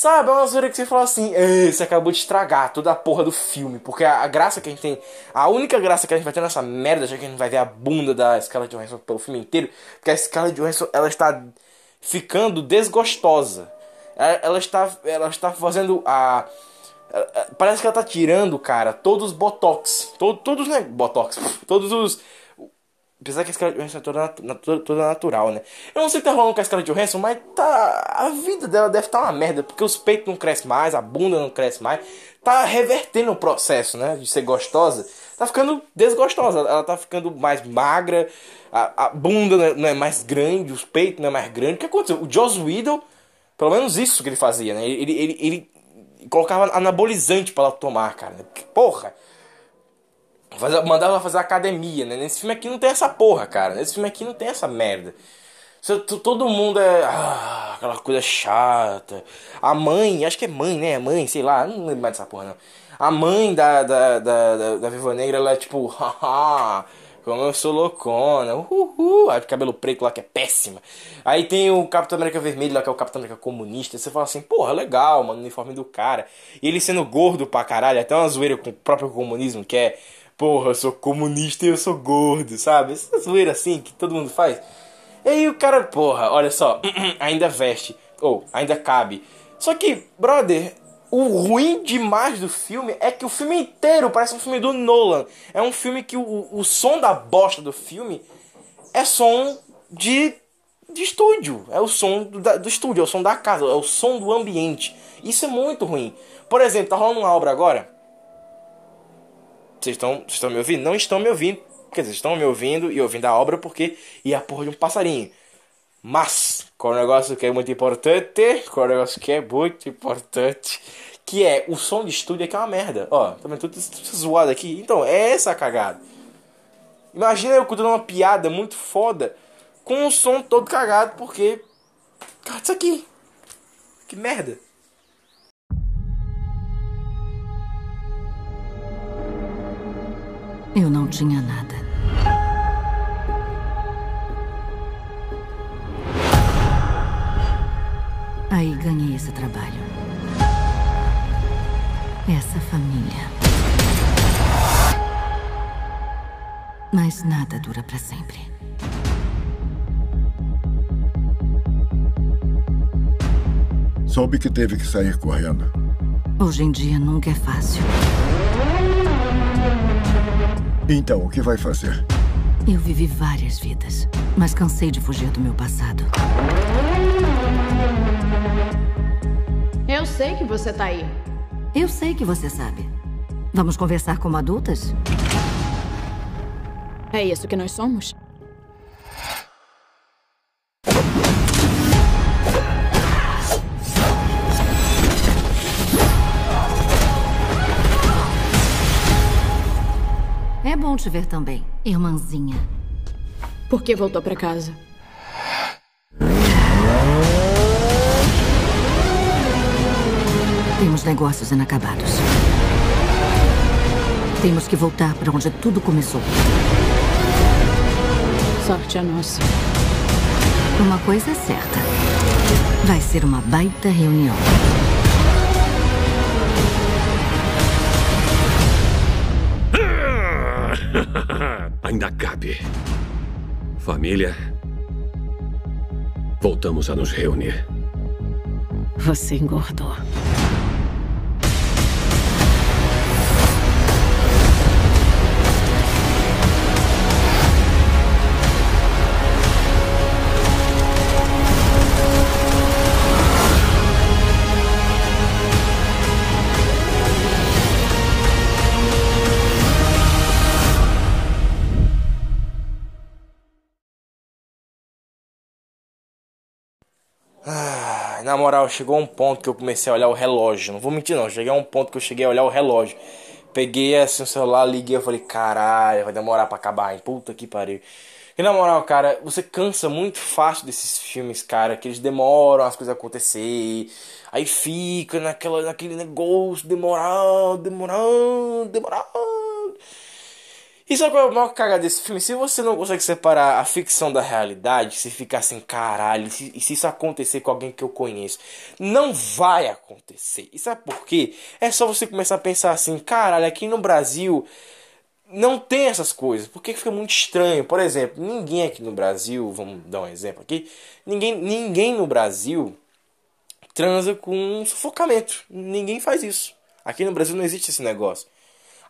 Sabe, é uma zoeira que você fala assim, você acabou de estragar toda a porra do filme. Porque a, a, graça que a gente tem, a única graça que a gente vai ter nessa merda, já que a gente vai ver a bunda da Scarlett Johansson pelo filme inteiro, porque a Scarlett Johansson, ela está ficando desgostosa. Ela, ela está, ela está fazendo a... Parece que ela está tirando, cara, todos os botox. To, todos, né? Botox. Todos os Apesar que a Scarlett Johansson é toda, toda, toda, natural, né? Eu não sei o que tá rolando com a Scarlett Johansson, mas tá. A vida dela deve estar tá uma merda, porque os peitos não crescem mais, a bunda não cresce mais. Tá revertendo o processo, né? De ser gostosa. Tá ficando desgostosa. Ela tá ficando mais magra, a, a bunda não é, não é, mais grande, os peitos não é mais grande. O que aconteceu? O Joss Whedon, pelo menos isso que ele fazia, né? Ele, ele, ele, colocava anabolizante para ela tomar, cara. Porra! mandava fazer academia, né? Nesse filme aqui não tem essa porra, cara. Nesse filme aqui não tem essa merda. Todo mundo é. Ah, aquela coisa chata. A mãe, acho que é mãe, né? Mãe, sei lá, não lembro mais dessa porra não. A mãe da, da, da, da, da Viva Negra, ela é tipo, haha, como eu sou loucona, uhul, aí cabelo preto lá que é péssima. Aí tem o Capitão América Vermelho lá que é o Capitão América comunista. Você fala assim, porra, legal, mano, o uniforme do cara. E ele sendo gordo pra caralho, até uma zoeira com o próprio comunismo que é porra, eu sou comunista e eu sou gordo, sabe? Essa zoeira assim que todo mundo faz. E aí o cara, porra, olha só, ainda veste, ou ainda cabe. Só que, brother, o ruim demais do filme é que o filme inteiro parece um filme do Nolan. É um filme que o, o som da bosta do filme é som de, de estúdio. É o som do, do estúdio, é o som da casa, é o som do ambiente. Isso é muito ruim. Por exemplo, tá rolando uma obra agora vocês estão, estão me ouvindo? Não estão me ouvindo. Quer dizer, estão me ouvindo e ouvindo a obra porque e a porra de um passarinho. Mas, é o negócio que é muito importante? É o negócio que é muito importante? Que é o som de estúdio que é uma merda. Ó, também tudo zoado aqui. Então, é essa cagada. Imagina eu contando uma piada muito foda com o som todo cagado porque. Cara, isso aqui. Que merda. Eu não tinha nada. Ganhei esse trabalho. Essa família. Mas nada dura para sempre. Soube que teve que sair correndo. Hoje em dia nunca é fácil. Então, o que vai fazer? Eu vivi várias vidas, mas cansei de fugir do meu passado. sei que você tá aí. Eu sei que você sabe. Vamos conversar como adultas? É isso que nós somos? É bom te ver também, irmãzinha. Por que voltou para casa? Temos negócios inacabados. Temos que voltar para onde tudo começou. Sorte a nossa. Uma coisa é certa. Vai ser uma baita reunião. Ainda cabe. Família. Voltamos a nos reunir. Você engordou. Na moral, chegou um ponto que eu comecei a olhar o relógio. Não vou mentir, não. Cheguei a um ponto que eu cheguei a olhar o relógio. Peguei assim o celular, liguei. Eu falei, caralho, vai demorar pra acabar, hein? Puta que pariu. E na moral, cara, você cansa muito fácil desses filmes, cara, que eles demoram as coisas acontecer. Aí fica naquela, naquele negócio, demorando, demorando, demorando. E sabe qual é o maior cagada desse filme? Se você não consegue separar a ficção da realidade, se ficar assim, caralho, e se, isso acontecer com alguém que eu conheço, não vai acontecer. E sabe por quê? É só você começar a pensar assim, caralho, aqui no Brasil não tem essas coisas, porque fica muito estranho. Por exemplo, ninguém aqui no Brasil, vamos dar um exemplo aqui, ninguém, ninguém no Brasil transa com sufocamento. Ninguém faz isso. Aqui no Brasil não existe esse negócio.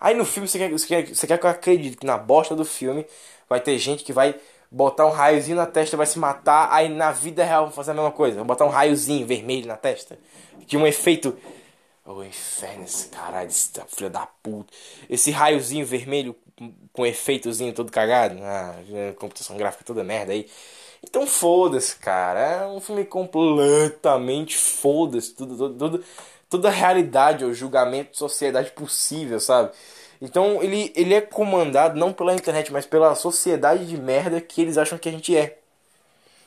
Aí no filme você quer, você quer, você quer que eu acredite que na bosta do filme vai ter gente que vai botar um raiozinho na testa vai se matar. Aí na vida real vão fazer a mesma coisa. Vão botar um raiozinho vermelho na testa. Que um efeito. Oh, inferno, esse caralho, filho da puta. Esse raiozinho vermelho com efeitozinho todo cagado. Ah, computação gráfica toda merda aí. Então foda-se, cara. É um filme completamente foda-se. Tudo, tudo, tudo, toda a realidade ou julgamento de sociedade possível, sabe? Então ele, ele é comandado não pela internet, mas pela sociedade de merda que eles acham que a gente é.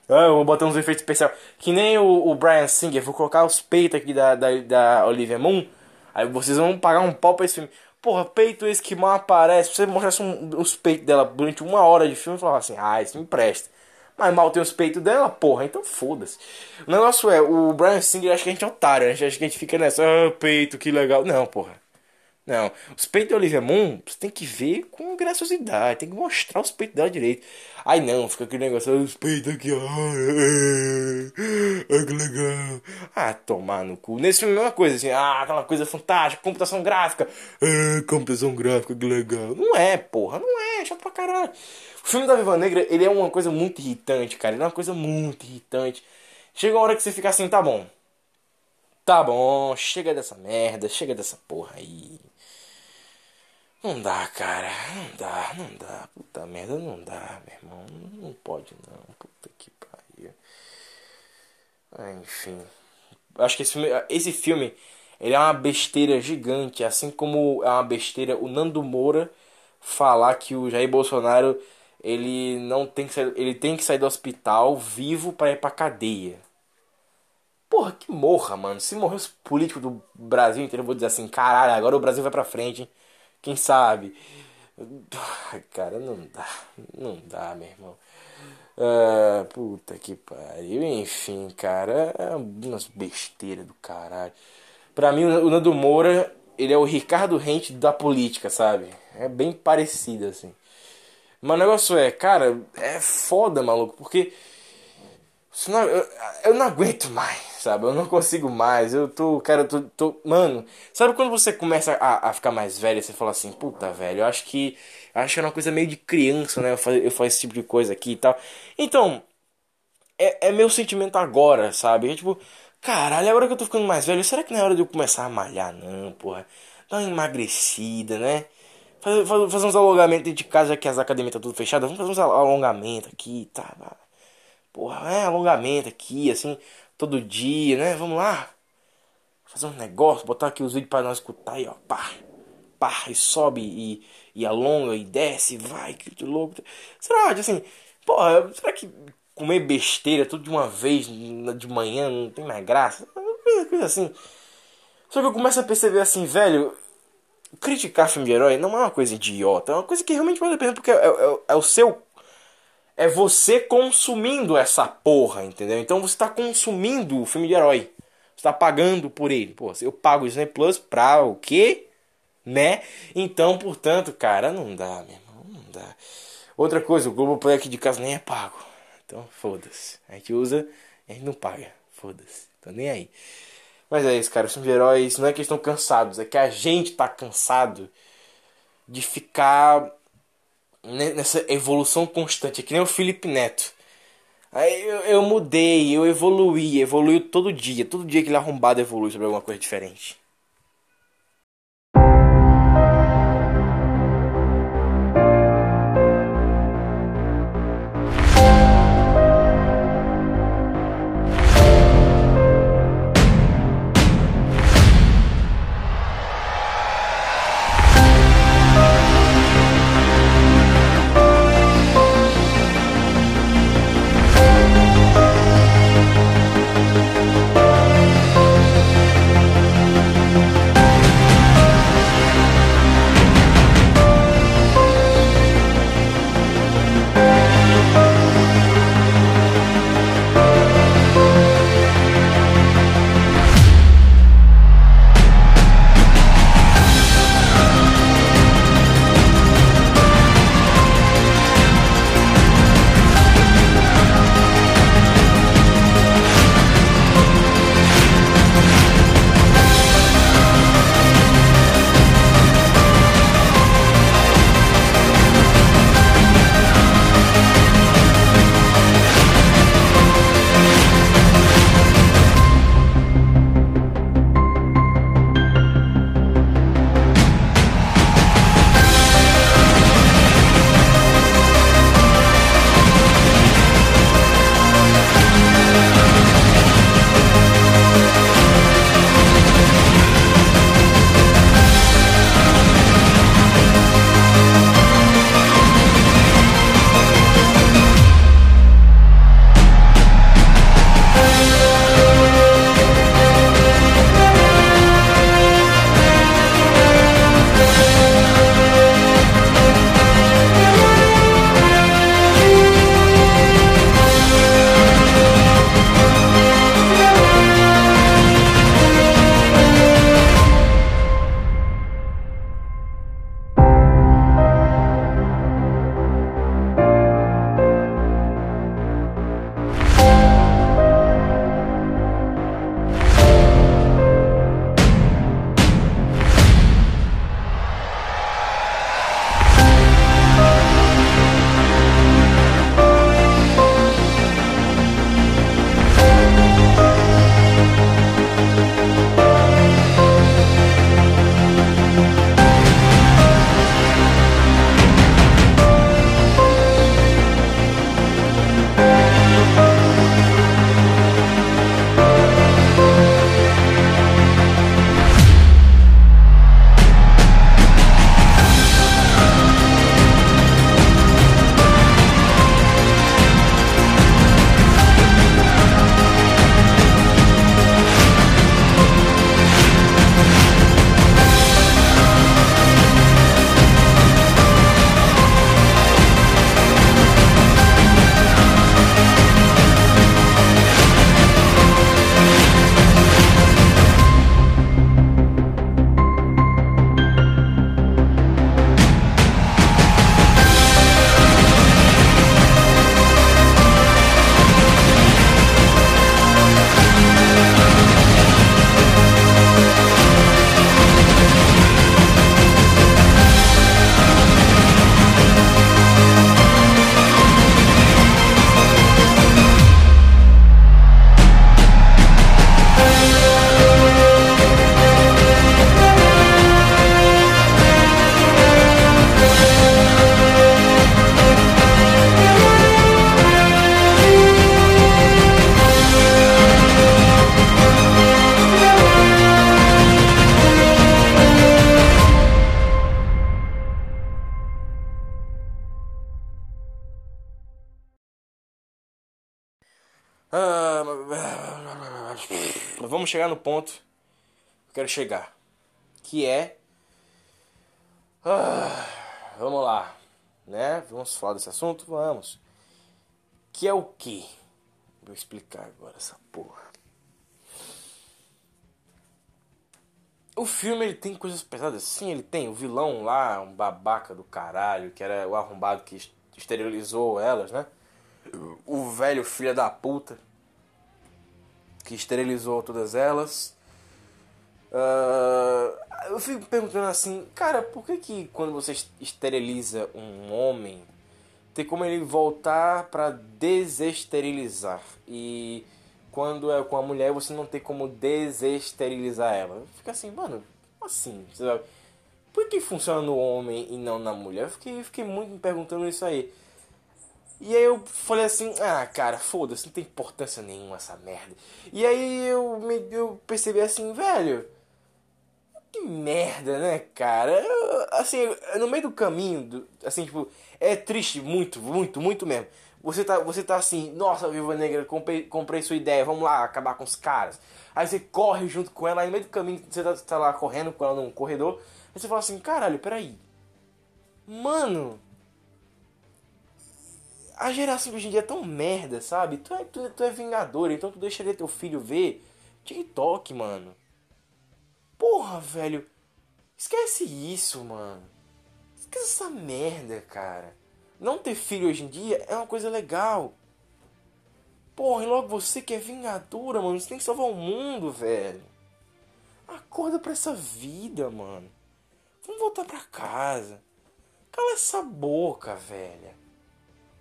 Ah, eu vou botar uns efeitos especiais. Que nem o, o Brian Singer, vou colocar os peitos aqui da, da, da Olivia Moon. Aí vocês vão pagar um pau pra esse filme. Porra, peito esse que mal aparece. Se você mostrasse um, os peitos dela durante uma hora de filme, eu falava assim, ah, isso me presta. Mas mal tem os peitos dela, porra, então foda-se. O negócio é, o Brian Singer acha que a gente é otário, que a gente fica nessa, ah, peito, que legal. Não, porra. Não, os peitos da Olivia Moon, você tem que ver com graciosidade, tem que mostrar os peitos dela direito. Aí não, fica aquele negócio, os peitos aqui, ah, ah, que legal. Ah, tomar no cu. Nesse filme é a mesma coisa, assim, ah, aquela coisa fantástica, computação gráfica, ah, computação gráfica, que legal. Não é, porra, não é, é chato pra caralho. O filme da Viva Negra, ele é uma coisa muito irritante, cara, ele é uma coisa muito irritante. Chega uma hora que você fica assim, tá bom. Tá bom, chega dessa merda, chega dessa porra aí. Não dá, cara. Não dá, não dá. Puta merda, não dá, meu irmão. Não pode não. Puta que pariu. Ah, enfim. Acho que esse filme, esse filme ele é uma besteira gigante. Assim como é uma besteira o Nando Moura falar que o Jair Bolsonaro ele não tem que sair, ele tem que sair do hospital vivo para ir pra cadeia. Porra, que morra, mano. Se morrer os políticos do Brasil inteiro, eu vou dizer assim, caralho, agora o Brasil vai pra frente, hein? Quem sabe? Cara, não dá. Não dá, meu irmão. Ah, puta que pariu. Enfim, cara, é umas besteiras do caralho. Pra mim, o Nando Moura, ele é o Ricardo Rente da política, sabe? É bem parecido, assim. Mas o negócio é, cara, é foda, maluco, porque. Não, eu, eu não aguento mais sabe? Eu não consigo mais. Eu tô, cara, eu tô, tô. Mano, sabe quando você começa a, a ficar mais velho você fala assim, puta, velho, eu acho que. Acho que é uma coisa meio de criança, né? Eu faço, eu faço esse tipo de coisa aqui e tal. Então, é, é meu sentimento agora, sabe? É tipo, caralho, agora que eu tô ficando mais velho, será que não é hora de eu começar a malhar, não, porra? Dar uma emagrecida, né? Fazer, fazer uns alongamentos de casa que as academias tá tudo fechadas. Vamos fazer uns alongamentos aqui, tá? Porra, é alongamento aqui, assim todo dia, né? Vamos lá. Fazer um negócio, botar aqui os vídeos para nós escutar aí, ó. Pá. pá, e sobe e, e alonga e desce, vai, que louco. Será, assim, porra, será que comer besteira tudo de uma vez de manhã não tem mais graça? Coisa assim. Só que eu começo a perceber assim, velho, criticar filme de herói não é uma coisa idiota, é uma coisa que realmente vale a pena, porque é, é, é o seu. É você consumindo essa porra, entendeu? Então você está consumindo o filme de herói. Você tá pagando por ele. Pô, eu pago o Disney Plus pra o quê? Né? Então, portanto, cara, não dá, meu irmão. Não dá. Outra coisa, o Globoplay aqui de casa nem é pago. Então, foda-se. A gente usa, a gente não paga. Foda-se. Tô nem aí. Mas é isso, cara. Os filmes de heróis não é que estão cansados, é que a gente tá cansado de ficar nessa evolução constante. É que nem o Felipe Neto. Aí eu, eu mudei, eu evoluí, evoluiu todo dia. Todo dia que ele arrombado evolui sobre alguma coisa diferente. Chegar no ponto que eu quero chegar. Que é. Ah, vamos lá. Né? Vamos falar desse assunto? Vamos. Que é o que? Vou explicar agora essa porra. O filme ele tem coisas pesadas, sim, ele tem. O vilão lá, um babaca do caralho, que era o arrombado que esterilizou elas, né? O velho filho da puta que esterilizou todas elas. Uh, eu fico perguntando assim, cara, por que que quando você esteriliza um homem, tem como ele voltar para desesterilizar? E quando é com a mulher, você não tem como desesterilizar ela. Fica assim, mano, assim, sabe? Por que funciona no homem e não na mulher? Eu fiquei, fiquei muito me perguntando isso aí. E aí eu falei assim, ah, cara, foda-se, não tem importância nenhuma essa merda. E aí eu, me, eu percebi assim, velho, que merda, né, cara? Eu, assim, no meio do caminho, do, assim, tipo, é triste muito, muito, muito mesmo. Você tá, você tá assim, nossa, Viva Negra, comprei, comprei sua ideia, vamos lá acabar com os caras. Aí você corre junto com ela, aí no meio do caminho você tá, tá lá correndo com ela num corredor. Aí você fala assim, caralho, peraí. Mano. A geração hoje em dia é tão merda, sabe? Tu é, tu, tu é vingador, então tu deixaria teu filho ver TikTok, mano. Porra, velho. Esquece isso, mano. Esquece essa merda, cara. Não ter filho hoje em dia é uma coisa legal. Porra, e logo você que é vingadora, mano. Você tem que salvar o mundo, velho. Acorda pra essa vida, mano. Vamos voltar pra casa. Cala essa boca, velha.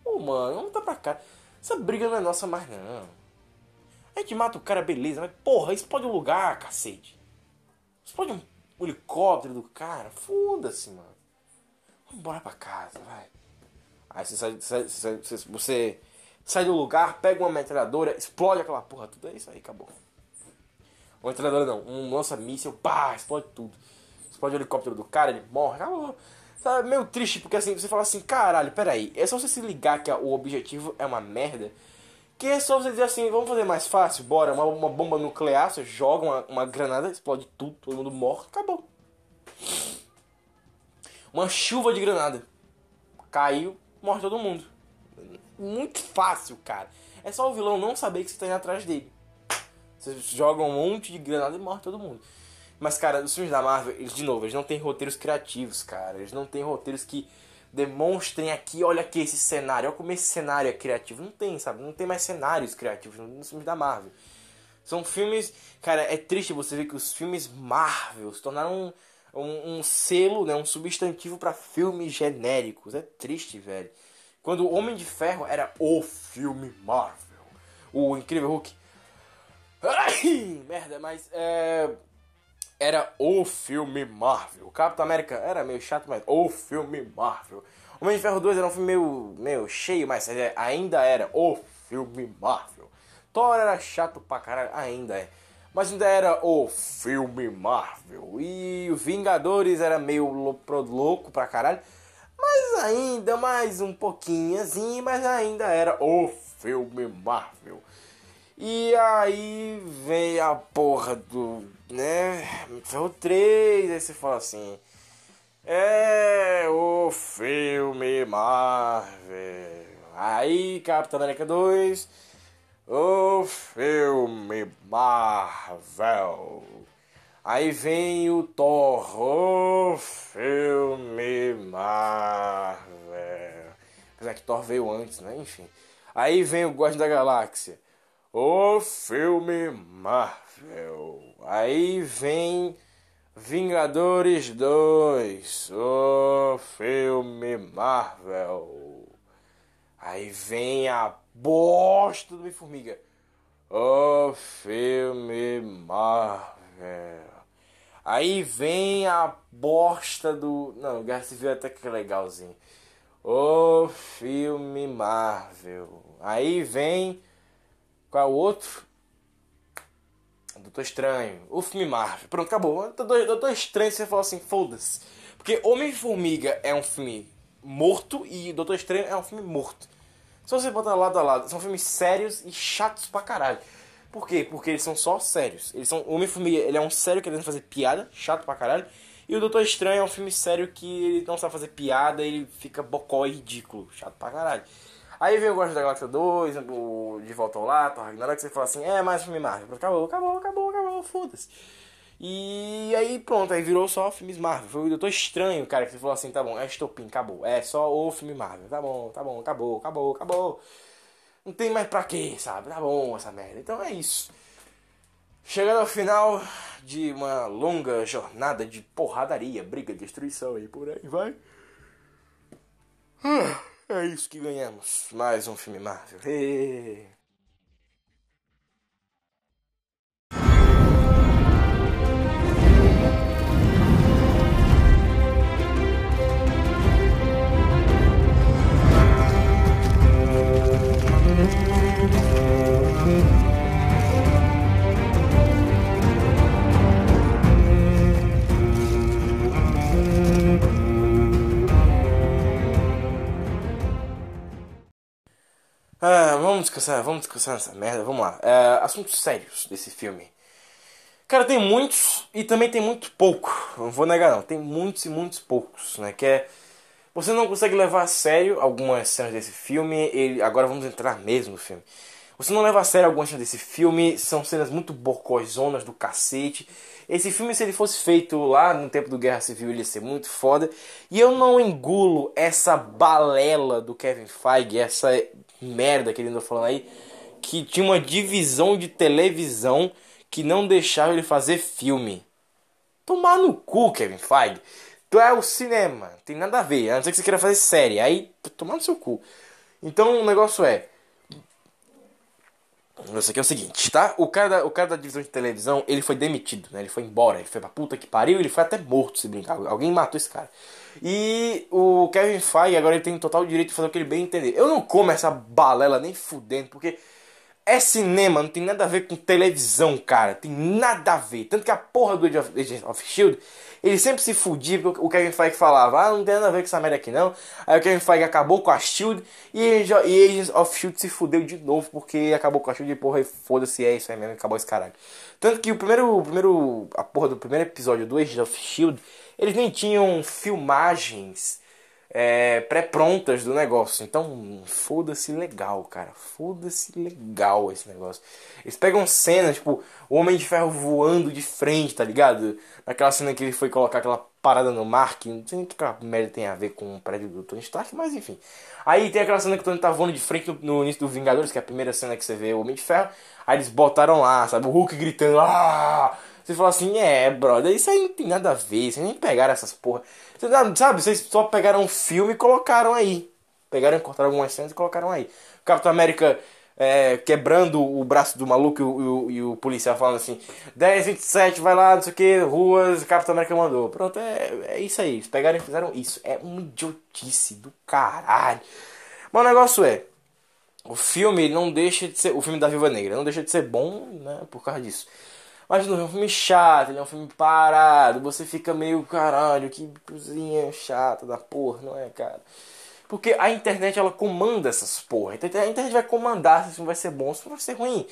Ô, mano, vamos voltar pra casa. Essa briga não é nossa mais, não. A gente mata o cara, beleza, mas porra, explode o lugar, cacete. Explode um helicóptero do cara. Foda-se, mano. Vamos embora pra casa, vai. Aí você sai, sai, sai, você sai do lugar, pega uma metralhadora, explode aquela porra, tudo é isso aí, acabou. Uma metralhadora não, um lança-míssel, pá, explode tudo. Explode o helicóptero do cara, ele morre, acabou. Sabe, meio triste, porque assim, você fala assim, caralho, peraí, é só você se ligar que o objetivo é uma merda. Que é só você dizer assim, vamos fazer mais fácil, bora, uma, uma bomba nuclear, você joga uma, uma granada, explode tudo, todo mundo morre, acabou. Uma chuva de granada. Caiu, morre todo mundo. Muito fácil, cara. É só o vilão não saber que você tá indo atrás dele. Você joga um monte de granada e morre todo mundo. Mas, cara, os filmes da Marvel, eles, de novo, eles não têm roteiros criativos, cara. Eles não têm roteiros que demonstrem aqui, olha aqui esse cenário, olha como esse cenário é criativo. Não tem, sabe? Não tem mais cenários criativos nos filmes da Marvel. São filmes. Cara, é triste você ver que os filmes Marvel se tornaram um, um, um selo, né? Um substantivo para filmes genéricos. É triste, velho. Quando o Homem de Ferro era o filme Marvel. O Incrível Hulk. Ai, merda, mas é. Era o filme Marvel. Capitão América era meio chato, mas o filme Marvel. Homem de Ferro 2 era um filme meio, meio cheio, mas ainda era o filme Marvel. Thor era chato pra caralho, ainda é. Mas ainda era o filme Marvel. E Vingadores era meio louco pra caralho. Mas ainda mais um pouquinho mas ainda era o filme Marvel. E aí vem a porra do. né? Ferro 3, aí você fala assim. É o filme Marvel. Aí Capitão América 2. O filme Marvel. Aí vem o Thor, o filme Marvel. Apesar que Thor veio antes, né? Enfim. Aí vem o Guardião da Galáxia, o filme Marvel. Aí vem Vingadores 2, o filme Marvel. Aí vem a bosta do Homem-Formiga, o filme Marvel. Aí vem a bosta do. Não, Guerra Civil até que é legalzinho. O filme Marvel. Aí vem. Qual é o outro? Doutor Estranho. O filme Marvel. Pronto, acabou. Doutor, Estranho, você falou assim, foda-se. Porque Homem-Formiga é um filme morto e Doutor Estranho é um filme morto. você botar lado a lado, são filmes sérios e chatos pra caralho. Por quê? Porque eles são só sérios. Eles são, Homem-Formiga, ele é um sério querendo fazer piada, chato pra caralho. E o Doutor Estranho é um filme sério que ele não sabe fazer piada, ele fica bocó e ridículo, chato pra caralho. Aí vem o Guardiões da Galáxia 2, o De Volta ao Lar, Thor Ragnarok, você fala assim, é mais filme Marvel. Acabou, acabou, acabou, acabou, foda-se. E aí pronto, aí virou só filmes Marvel. Foi o Doutor Estranho, cara, que você falou assim, tá bom, é estopim, acabou. É só o filme Marvel. Tá bom, tá bom, acabou, acabou, acabou. Não tem mais pra quê, sabe? Tá bom essa merda. Então é isso. Chegando ao final de uma longa jornada de porradaria, briga, destruição e por aí vai. É isso que ganhamos. Mais um filme Marvel. Ah, vamos descansar, vamos descansar nessa merda, vamos lá. É, assuntos sérios desse filme. Cara, tem muitos e também tem muito pouco. Não vou negar não, tem muitos e muitos poucos, né? Que é você não consegue levar a sério algumas cenas desse filme. Ele, agora vamos entrar mesmo no filme. Você não leva a sério algumas cenas desse filme, são cenas muito bocózonas do cacete. Esse filme, se ele fosse feito lá no tempo do Guerra Civil, ele ia ser muito foda. E eu não engulo essa balela do Kevin Feige, essa merda que ele andou falando aí, que tinha uma divisão de televisão que não deixava ele fazer filme. Tomar no cu, Kevin Feige. Tu é o cinema, tem nada a ver, a não ser que você queira fazer série. Aí, tomar no seu cu. Então o negócio é. Isso aqui é o seguinte, tá? O cara, da, o cara da divisão de televisão, ele foi demitido, né? Ele foi embora, ele foi pra puta que pariu, ele foi até morto se brincar. Alguém matou esse cara. E o Kevin Feige agora ele tem total direito de fazer o que ele bem entender. Eu não como essa balela nem fudendo, porque é cinema, não tem nada a ver com televisão, cara. Tem nada a ver. Tanto que a porra do Agent of Shield, ele sempre se fudia, porque o Kevin Feige falava, ah, não tem nada a ver com essa merda aqui não. Aí o Kevin Feige acabou com a Shield e, e Agents of Shield se fudeu de novo, porque acabou com a Shield e porra, foda-se, é isso aí mesmo, acabou esse caralho. Tanto que o primeiro, o primeiro, a porra do primeiro episódio do Agents of Shield eles nem tinham filmagens é, pré-prontas do negócio. Então, foda-se legal, cara. Foda-se legal esse negócio. Eles pegam cenas, tipo, o Homem de Ferro voando de frente, tá ligado? Naquela cena que ele foi colocar aquela parada no mar, que não sei nem o que aquela merda tem a ver com o prédio do Tony Stark, mas enfim. Aí tem aquela cena que o Tony tá voando de frente no, no início do Vingadores, que é a primeira cena que você vê o Homem de Ferro. Aí eles botaram lá, sabe? O Hulk gritando, ah! Você fala assim, é, brother, isso aí não tem nada a ver, vocês nem pegaram essas porra. Você, sabe, vocês só pegaram um filme e colocaram aí. Pegaram, cortaram algumas cenas e colocaram aí. O Capitão América é, quebrando o braço do maluco e o, e o, policial falando assim: 10, 27, vai lá, não sei o que, ruas, Capitão América mandou. Pronto, é, é isso aí. Eles pegaram e fizeram isso. É uma idiotice do caralho. Mas o negócio é: o filme não deixa de ser. O filme da Viva Negra não deixa de ser bom, né, por causa disso. Mas não é um filme chato, ele é um filme parado, você fica meio, caralho, que cozinha chata da porra, não é, cara? Porque a internet, ela comanda essas porra. Então a internet vai comandar se esse filme vai ser bom se vai ser ruim.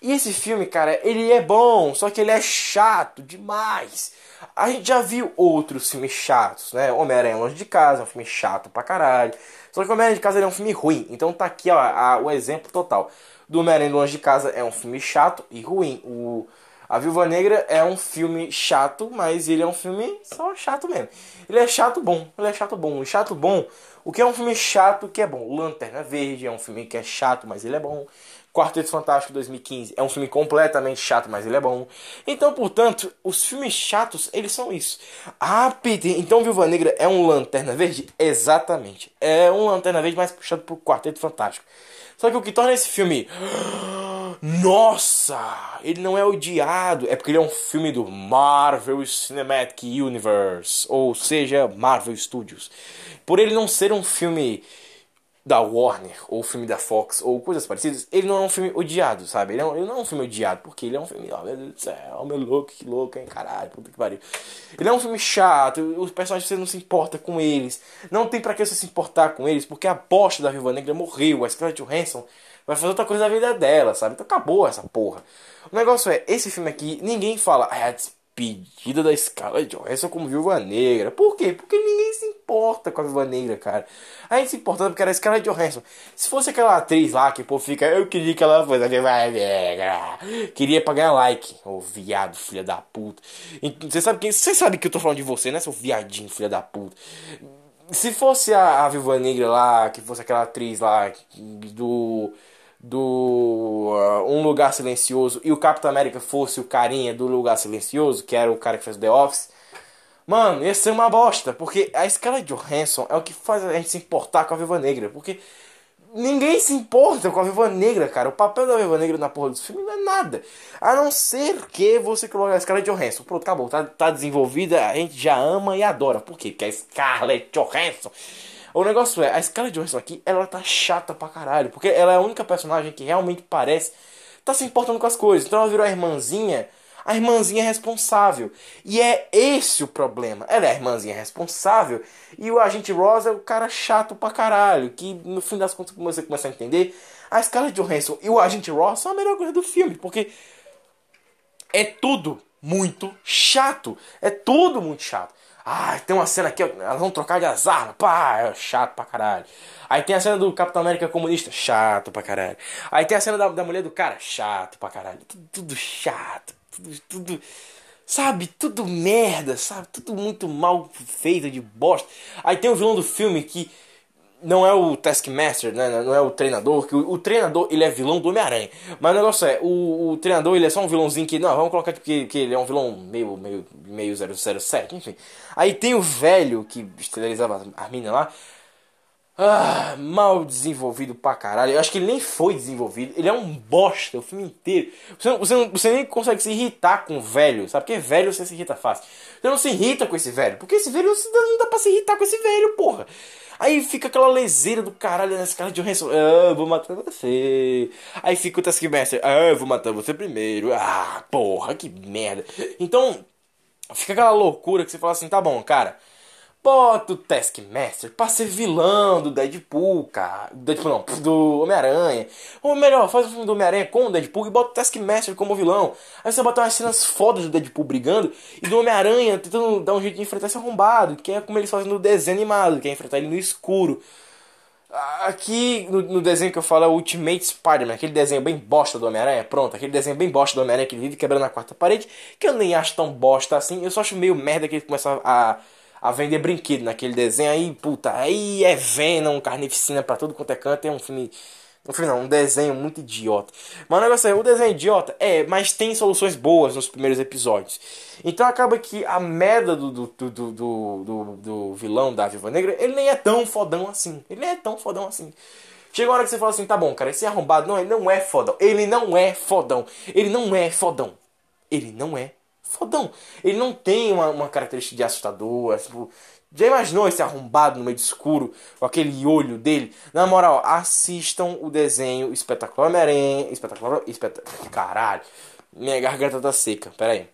E esse filme, cara, ele é bom, só que ele é chato demais. A gente já viu outros filmes chatos, né? Homem-Aranha Longe de Casa é um filme chato pra caralho. Só que Homem-Aranha de Casa é um filme ruim. Então tá aqui ó, a, o exemplo total. Do Homem-Aranha Longe de Casa é um filme chato e ruim. O a Viúva Negra é um filme chato, mas ele é um filme só chato mesmo. Ele é chato bom, ele é chato bom. E chato bom, o que é um filme chato que é bom? Lanterna Verde é um filme que é chato, mas ele é bom. Quarteto Fantástico 2015 é um filme completamente chato, mas ele é bom. Então, portanto, os filmes chatos, eles são isso. Ah, Peter, então Viúva Negra é um Lanterna Verde? Exatamente. É um Lanterna Verde mais puxado pro Quarteto Fantástico. Só que o que torna esse filme. Nossa! Ele não é odiado. É porque ele é um filme do Marvel Cinematic Universe. Ou seja, Marvel Studios. Por ele não ser um filme da Warner, ou filme da Fox, ou coisas parecidas, ele não é um filme odiado, sabe? Ele, é um, ele não é um filme odiado, porque ele é um filme, oh meu Deus do céu, meu louco, que louco, hein, caralho, puta que pariu. Ele é um filme chato, os personagens você não se importa com eles, não tem para que você se importar com eles, porque a bosta da Viúva Negra morreu, a Scarlett Johansson vai fazer outra coisa da vida dela, sabe? Então acabou essa porra. O negócio é, esse filme aqui, ninguém fala, ah, despedida da Scarlett Johansson como Viúva Negra. Por quê? Porque ninguém se importa com a Viúva Negra, cara. A gente se importava porque era a Scarlett Johansson. Se fosse aquela atriz lá que, pô, fica... Eu queria que ela fosse a Viúva Negra. Queria pra ganhar like. Ô, viado, filha da puta. Você sabe quem... Você sabe que eu tô falando de você, né, seu viadinho, filha da puta. Se fosse a, a Viúva Negra lá, que fosse aquela atriz lá do do uh, Um Lugar Silencioso e o Capitão América fosse o carinha do Lugar Silencioso, que era o cara que fez The Office, mano, ia ser uma bosta, porque a escala de Johansson é o que faz a gente se importar com a Viva Negra, porque ninguém se importa com a Viva Negra, cara. O papel da Viva Negra na porra dos filmes não é nada, a não ser que você coloque a Scarlett Johansson. Pronto, acabou, tá, tá desenvolvida, a gente já ama e adora. Por quê? Porque a Scarlett Johansson o negócio é, a Scarlett Johansson aqui, ela tá chata pra caralho. Porque ela é a única personagem que realmente parece tá se importando com as coisas. Então ela virou a irmãzinha. A irmãzinha responsável. E é esse o problema. Ela é a irmãzinha responsável. E o agente Ross é o cara chato pra caralho. Que no fim das contas você começa a entender. A Scarlett Johansson e o agente Ross são a melhor coisa do filme. Porque é tudo muito chato. É tudo muito chato. Ah, tem uma cena aqui, elas vão trocar de as armas. Pá, é chato pra caralho. Aí tem a cena do Capitão América comunista, chato pra caralho. Aí tem a cena da, da mulher do cara, chato pra caralho. Tudo, tudo chato, tudo, tudo. Sabe, tudo merda, sabe? Tudo muito mal feito de bosta. Aí tem o vilão do filme que não é o Taskmaster, né? Não é o treinador, que o, o treinador ele é vilão do Homem-Aranha. Mas o negócio é, o, o, treinador ele é só um vilãozinho que, não, vamos colocar que, que ele é um vilão meio, meio, meio 007, enfim. Aí tem o velho que esterilizava a mina lá. Ah, mal desenvolvido pra caralho. Eu acho que ele nem foi desenvolvido. Ele é um bosta o filme inteiro. Você, você, você nem consegue se irritar com o velho, sabe? Porque velho você se irrita fácil. Você não se irrita com esse velho. Porque esse velho não dá pra se irritar com esse velho, porra. Aí fica aquela leseira do caralho nessa cara de Johansson. Ah, eu vou matar você. Aí fica o Taskmaster. Ah, eu vou matar você primeiro. Ah, porra, que merda. Então, fica aquela loucura que você fala assim, tá bom, cara. Bota o Taskmaster pra ser vilão do Deadpool, cara. Deadpool não, do Homem-Aranha. Ou melhor, faz o filme do Homem-Aranha com o Deadpool e bota o Taskmaster como vilão. Aí você bota umas cenas fodas do Deadpool brigando e do Homem-Aranha tentando dar um jeito de enfrentar esse arrombado, que é como eles fazem no desenho animado, que é enfrentar ele no escuro. Aqui no, no, desenho que eu falo é o Ultimate Spider-Man, aquele desenho bem bosta do Homem-Aranha, pronto, aquele desenho bem bosta do Homem-Aranha que ele vive quebrando a quarta parede, que eu nem acho tão bosta assim, eu só acho meio merda que ele começa a a vender brinquedo naquele desenho aí, puta, aí é Venom, carnificina pra tudo quanto é canto, é um filme. Um filme não, um desenho muito idiota. Mas o negócio é, o desenho é idiota, é, mas tem soluções boas nos primeiros episódios. Então acaba que a merda do, do, do, do, do, do vilão da Viva Negra, ele nem é tão fodão assim. Ele nem é tão fodão assim. Chega uma hora que você fala assim, tá bom, cara, esse arrombado, não, ele não é fodão. Ele não é fodão. Ele não é fodão. Ele não é fodão. Ele não tem uma, uma característica de assustador. Tipo, já imaginou esse arrombado no meio escuro, com aquele olho dele? Na moral, assistam o desenho Espetacular Homem-Aranha. Espetacular. Espet... Caralho, minha garganta tá seca, pera aí.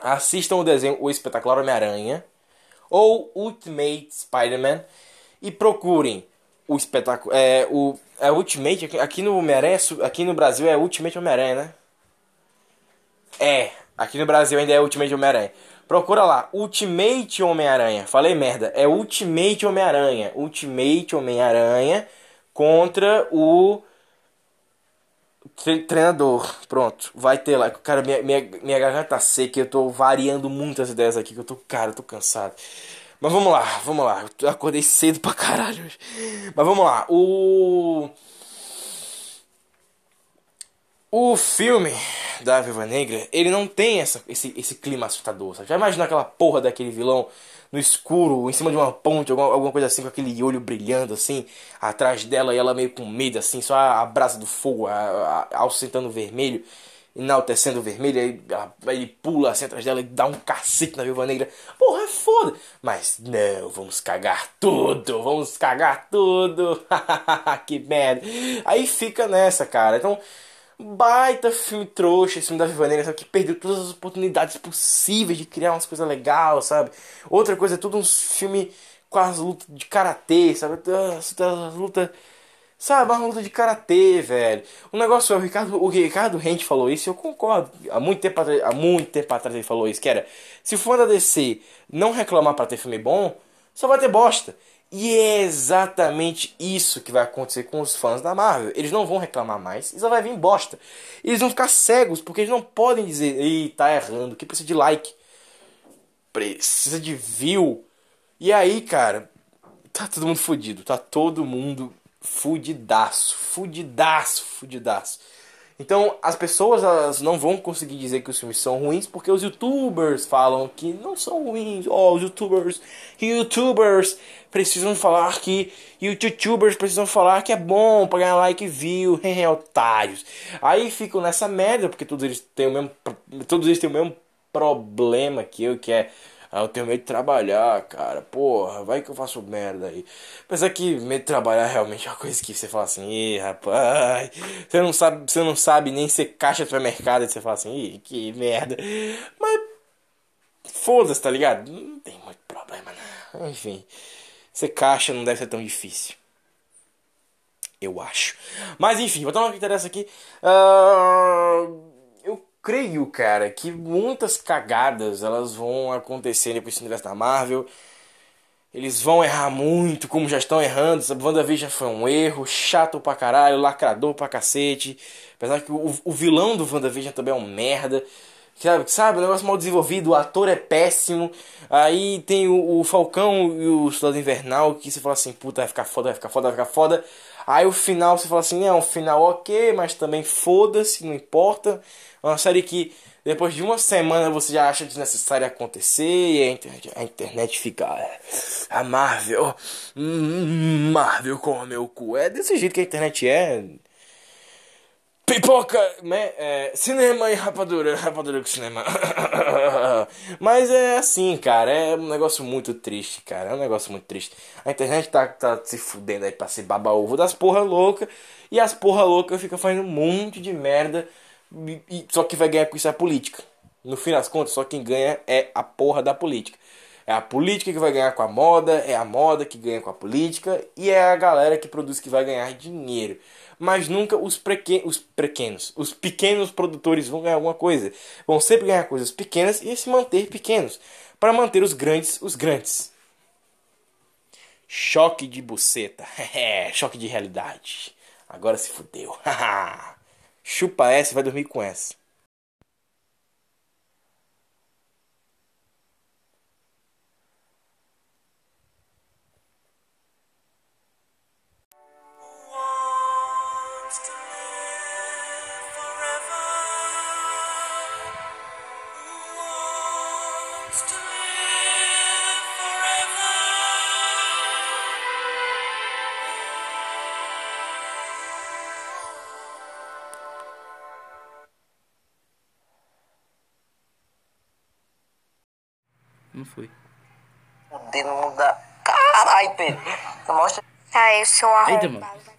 Assistam o desenho O Espetacular Homem-Aranha ou Ultimate Spider-Man e procurem o espetáculo. É, o, é Ultimate, aqui no Homem-Aranha, aqui no Brasil é Ultimate Homem-Aranha, né? É, Aqui no Brasil ainda é Ultimate Homem-Aranha. Procura lá, Ultimate Homem-Aranha. Falei merda, é Ultimate Homem-Aranha. Ultimate Homem-Aranha contra o treinador. Pronto, vai ter lá. Cara, minha, minha, minha garganta tá seca. Eu tô variando muitas ideias aqui. Que eu tô, cara, eu tô cansado. Mas vamos lá, vamos lá. Eu acordei cedo pra caralho. Mas vamos lá. O. O filme da Viva Negra, ele não tem essa, esse, esse clima assustador. Sabe? Já imaginou aquela porra daquele vilão no escuro, em cima de uma ponte, alguma, alguma coisa assim, com aquele olho brilhando assim, atrás dela e ela meio com medo, assim, só a, a brasa do fogo, a, a, a vermelho. enaltecendo o vermelho, aí, ele pula assim atrás dela e dá um cacete na viúva negra. Porra, é foda. Mas não, vamos cagar tudo, vamos cagar tudo. que merda. Aí fica nessa, cara. Então, baita filme trouxa, esse filme da Viva Negra, sabe? Que perdeu todas as oportunidades possíveis de criar umas coisas legais, sabe? Outra coisa, é tudo um filme com as lutas de karatê, sabe? As, as lutas. Sabe, uma luta de karatê, velho. O negócio é, o Ricardo, o Ricardo Rente falou isso, eu concordo. Há muito tempo atrás, há muito tempo atrás ele falou isso, que era, se for da DC não reclamar para ter filme bom, só vai ter bosta. E é exatamente isso que vai acontecer com os fãs da Marvel. Eles não vão reclamar mais só vai vir bosta. Eles vão ficar cegos porque eles não podem dizer, ei, tá errando, que precisa de like, precisa de view. E aí, cara, tá todo mundo fudido, tá todo mundo fudidaço, fudidaço, fudidaço. Então as pessoas elas não vão conseguir dizer que os filmes são ruins porque os youtubers falam que não são ruins. Oh, os youtubers, youtubers precisam falar que youtubers precisam falar que é bom para ganhar like e view, otários. Aí ficam nessa merda porque todos eles têm o mesmo todos eles têm o mesmo problema que eu, que é ah, eu tenho medo de trabalhar, cara. Porra, vai que eu faço merda aí. Apesar que medo de trabalhar realmente é uma coisa que você fala assim, ih, rapaz, você não sabe, você não sabe nem ser caixa de supermercado e você fala assim, ih, que merda. Mas foda-se, tá ligado? Não tem muito problema, não. Enfim, ser caixa não deve ser tão difícil. Eu acho. Mas enfim, vou tomar o que interessa aqui. Uh creio, cara, que muitas cagadas elas vão acontecer depois do universo da Marvel. Eles vão errar muito, como já estão errando. WandaVision foi um erro, chato pra caralho, lacrador pra cacete. Apesar que o, o vilão do WandaVision também é um merda. Sabe, sabe, o negócio mal desenvolvido, o ator é péssimo. Aí tem o, o Falcão e o Soldado Invernal que você fala assim, puta, vai ficar foda, vai ficar foda, vai ficar foda. Aí o final você fala assim, é um final ok, mas também foda-se, não importa. Uma série que depois de uma semana você já acha desnecessário acontecer e a internet, a internet fica. É, a Marvel. Hum, Marvel com o meu cu. É desse jeito que a internet é. Pipoca, né? É, cinema e rapadura, rapadura com cinema. Mas é assim, cara, é um negócio muito triste, cara. É um negócio muito triste. A internet tá, tá se fudendo aí pra ser baba-ovo das porra louca. E as porra louca ficam fazendo um monte de merda. E, e, só que vai ganhar com isso é a política. No fim das contas, só quem ganha é a porra da política. É a política que vai ganhar com a moda, é a moda que ganha com a política e é a galera que produz que vai ganhar dinheiro mas nunca os, preque os pequenos. Os pequenos produtores vão ganhar alguma coisa. Vão sempre ganhar coisas pequenas e se manter pequenos. Para manter os grandes, os grandes. Choque de buceta. choque de realidade. Agora se fudeu. Chupa essa e vai dormir com essa. Foi. O dedo dá. Caralho, Pedro. Mostra. Ah, eu sou arrombado. Eita, mano.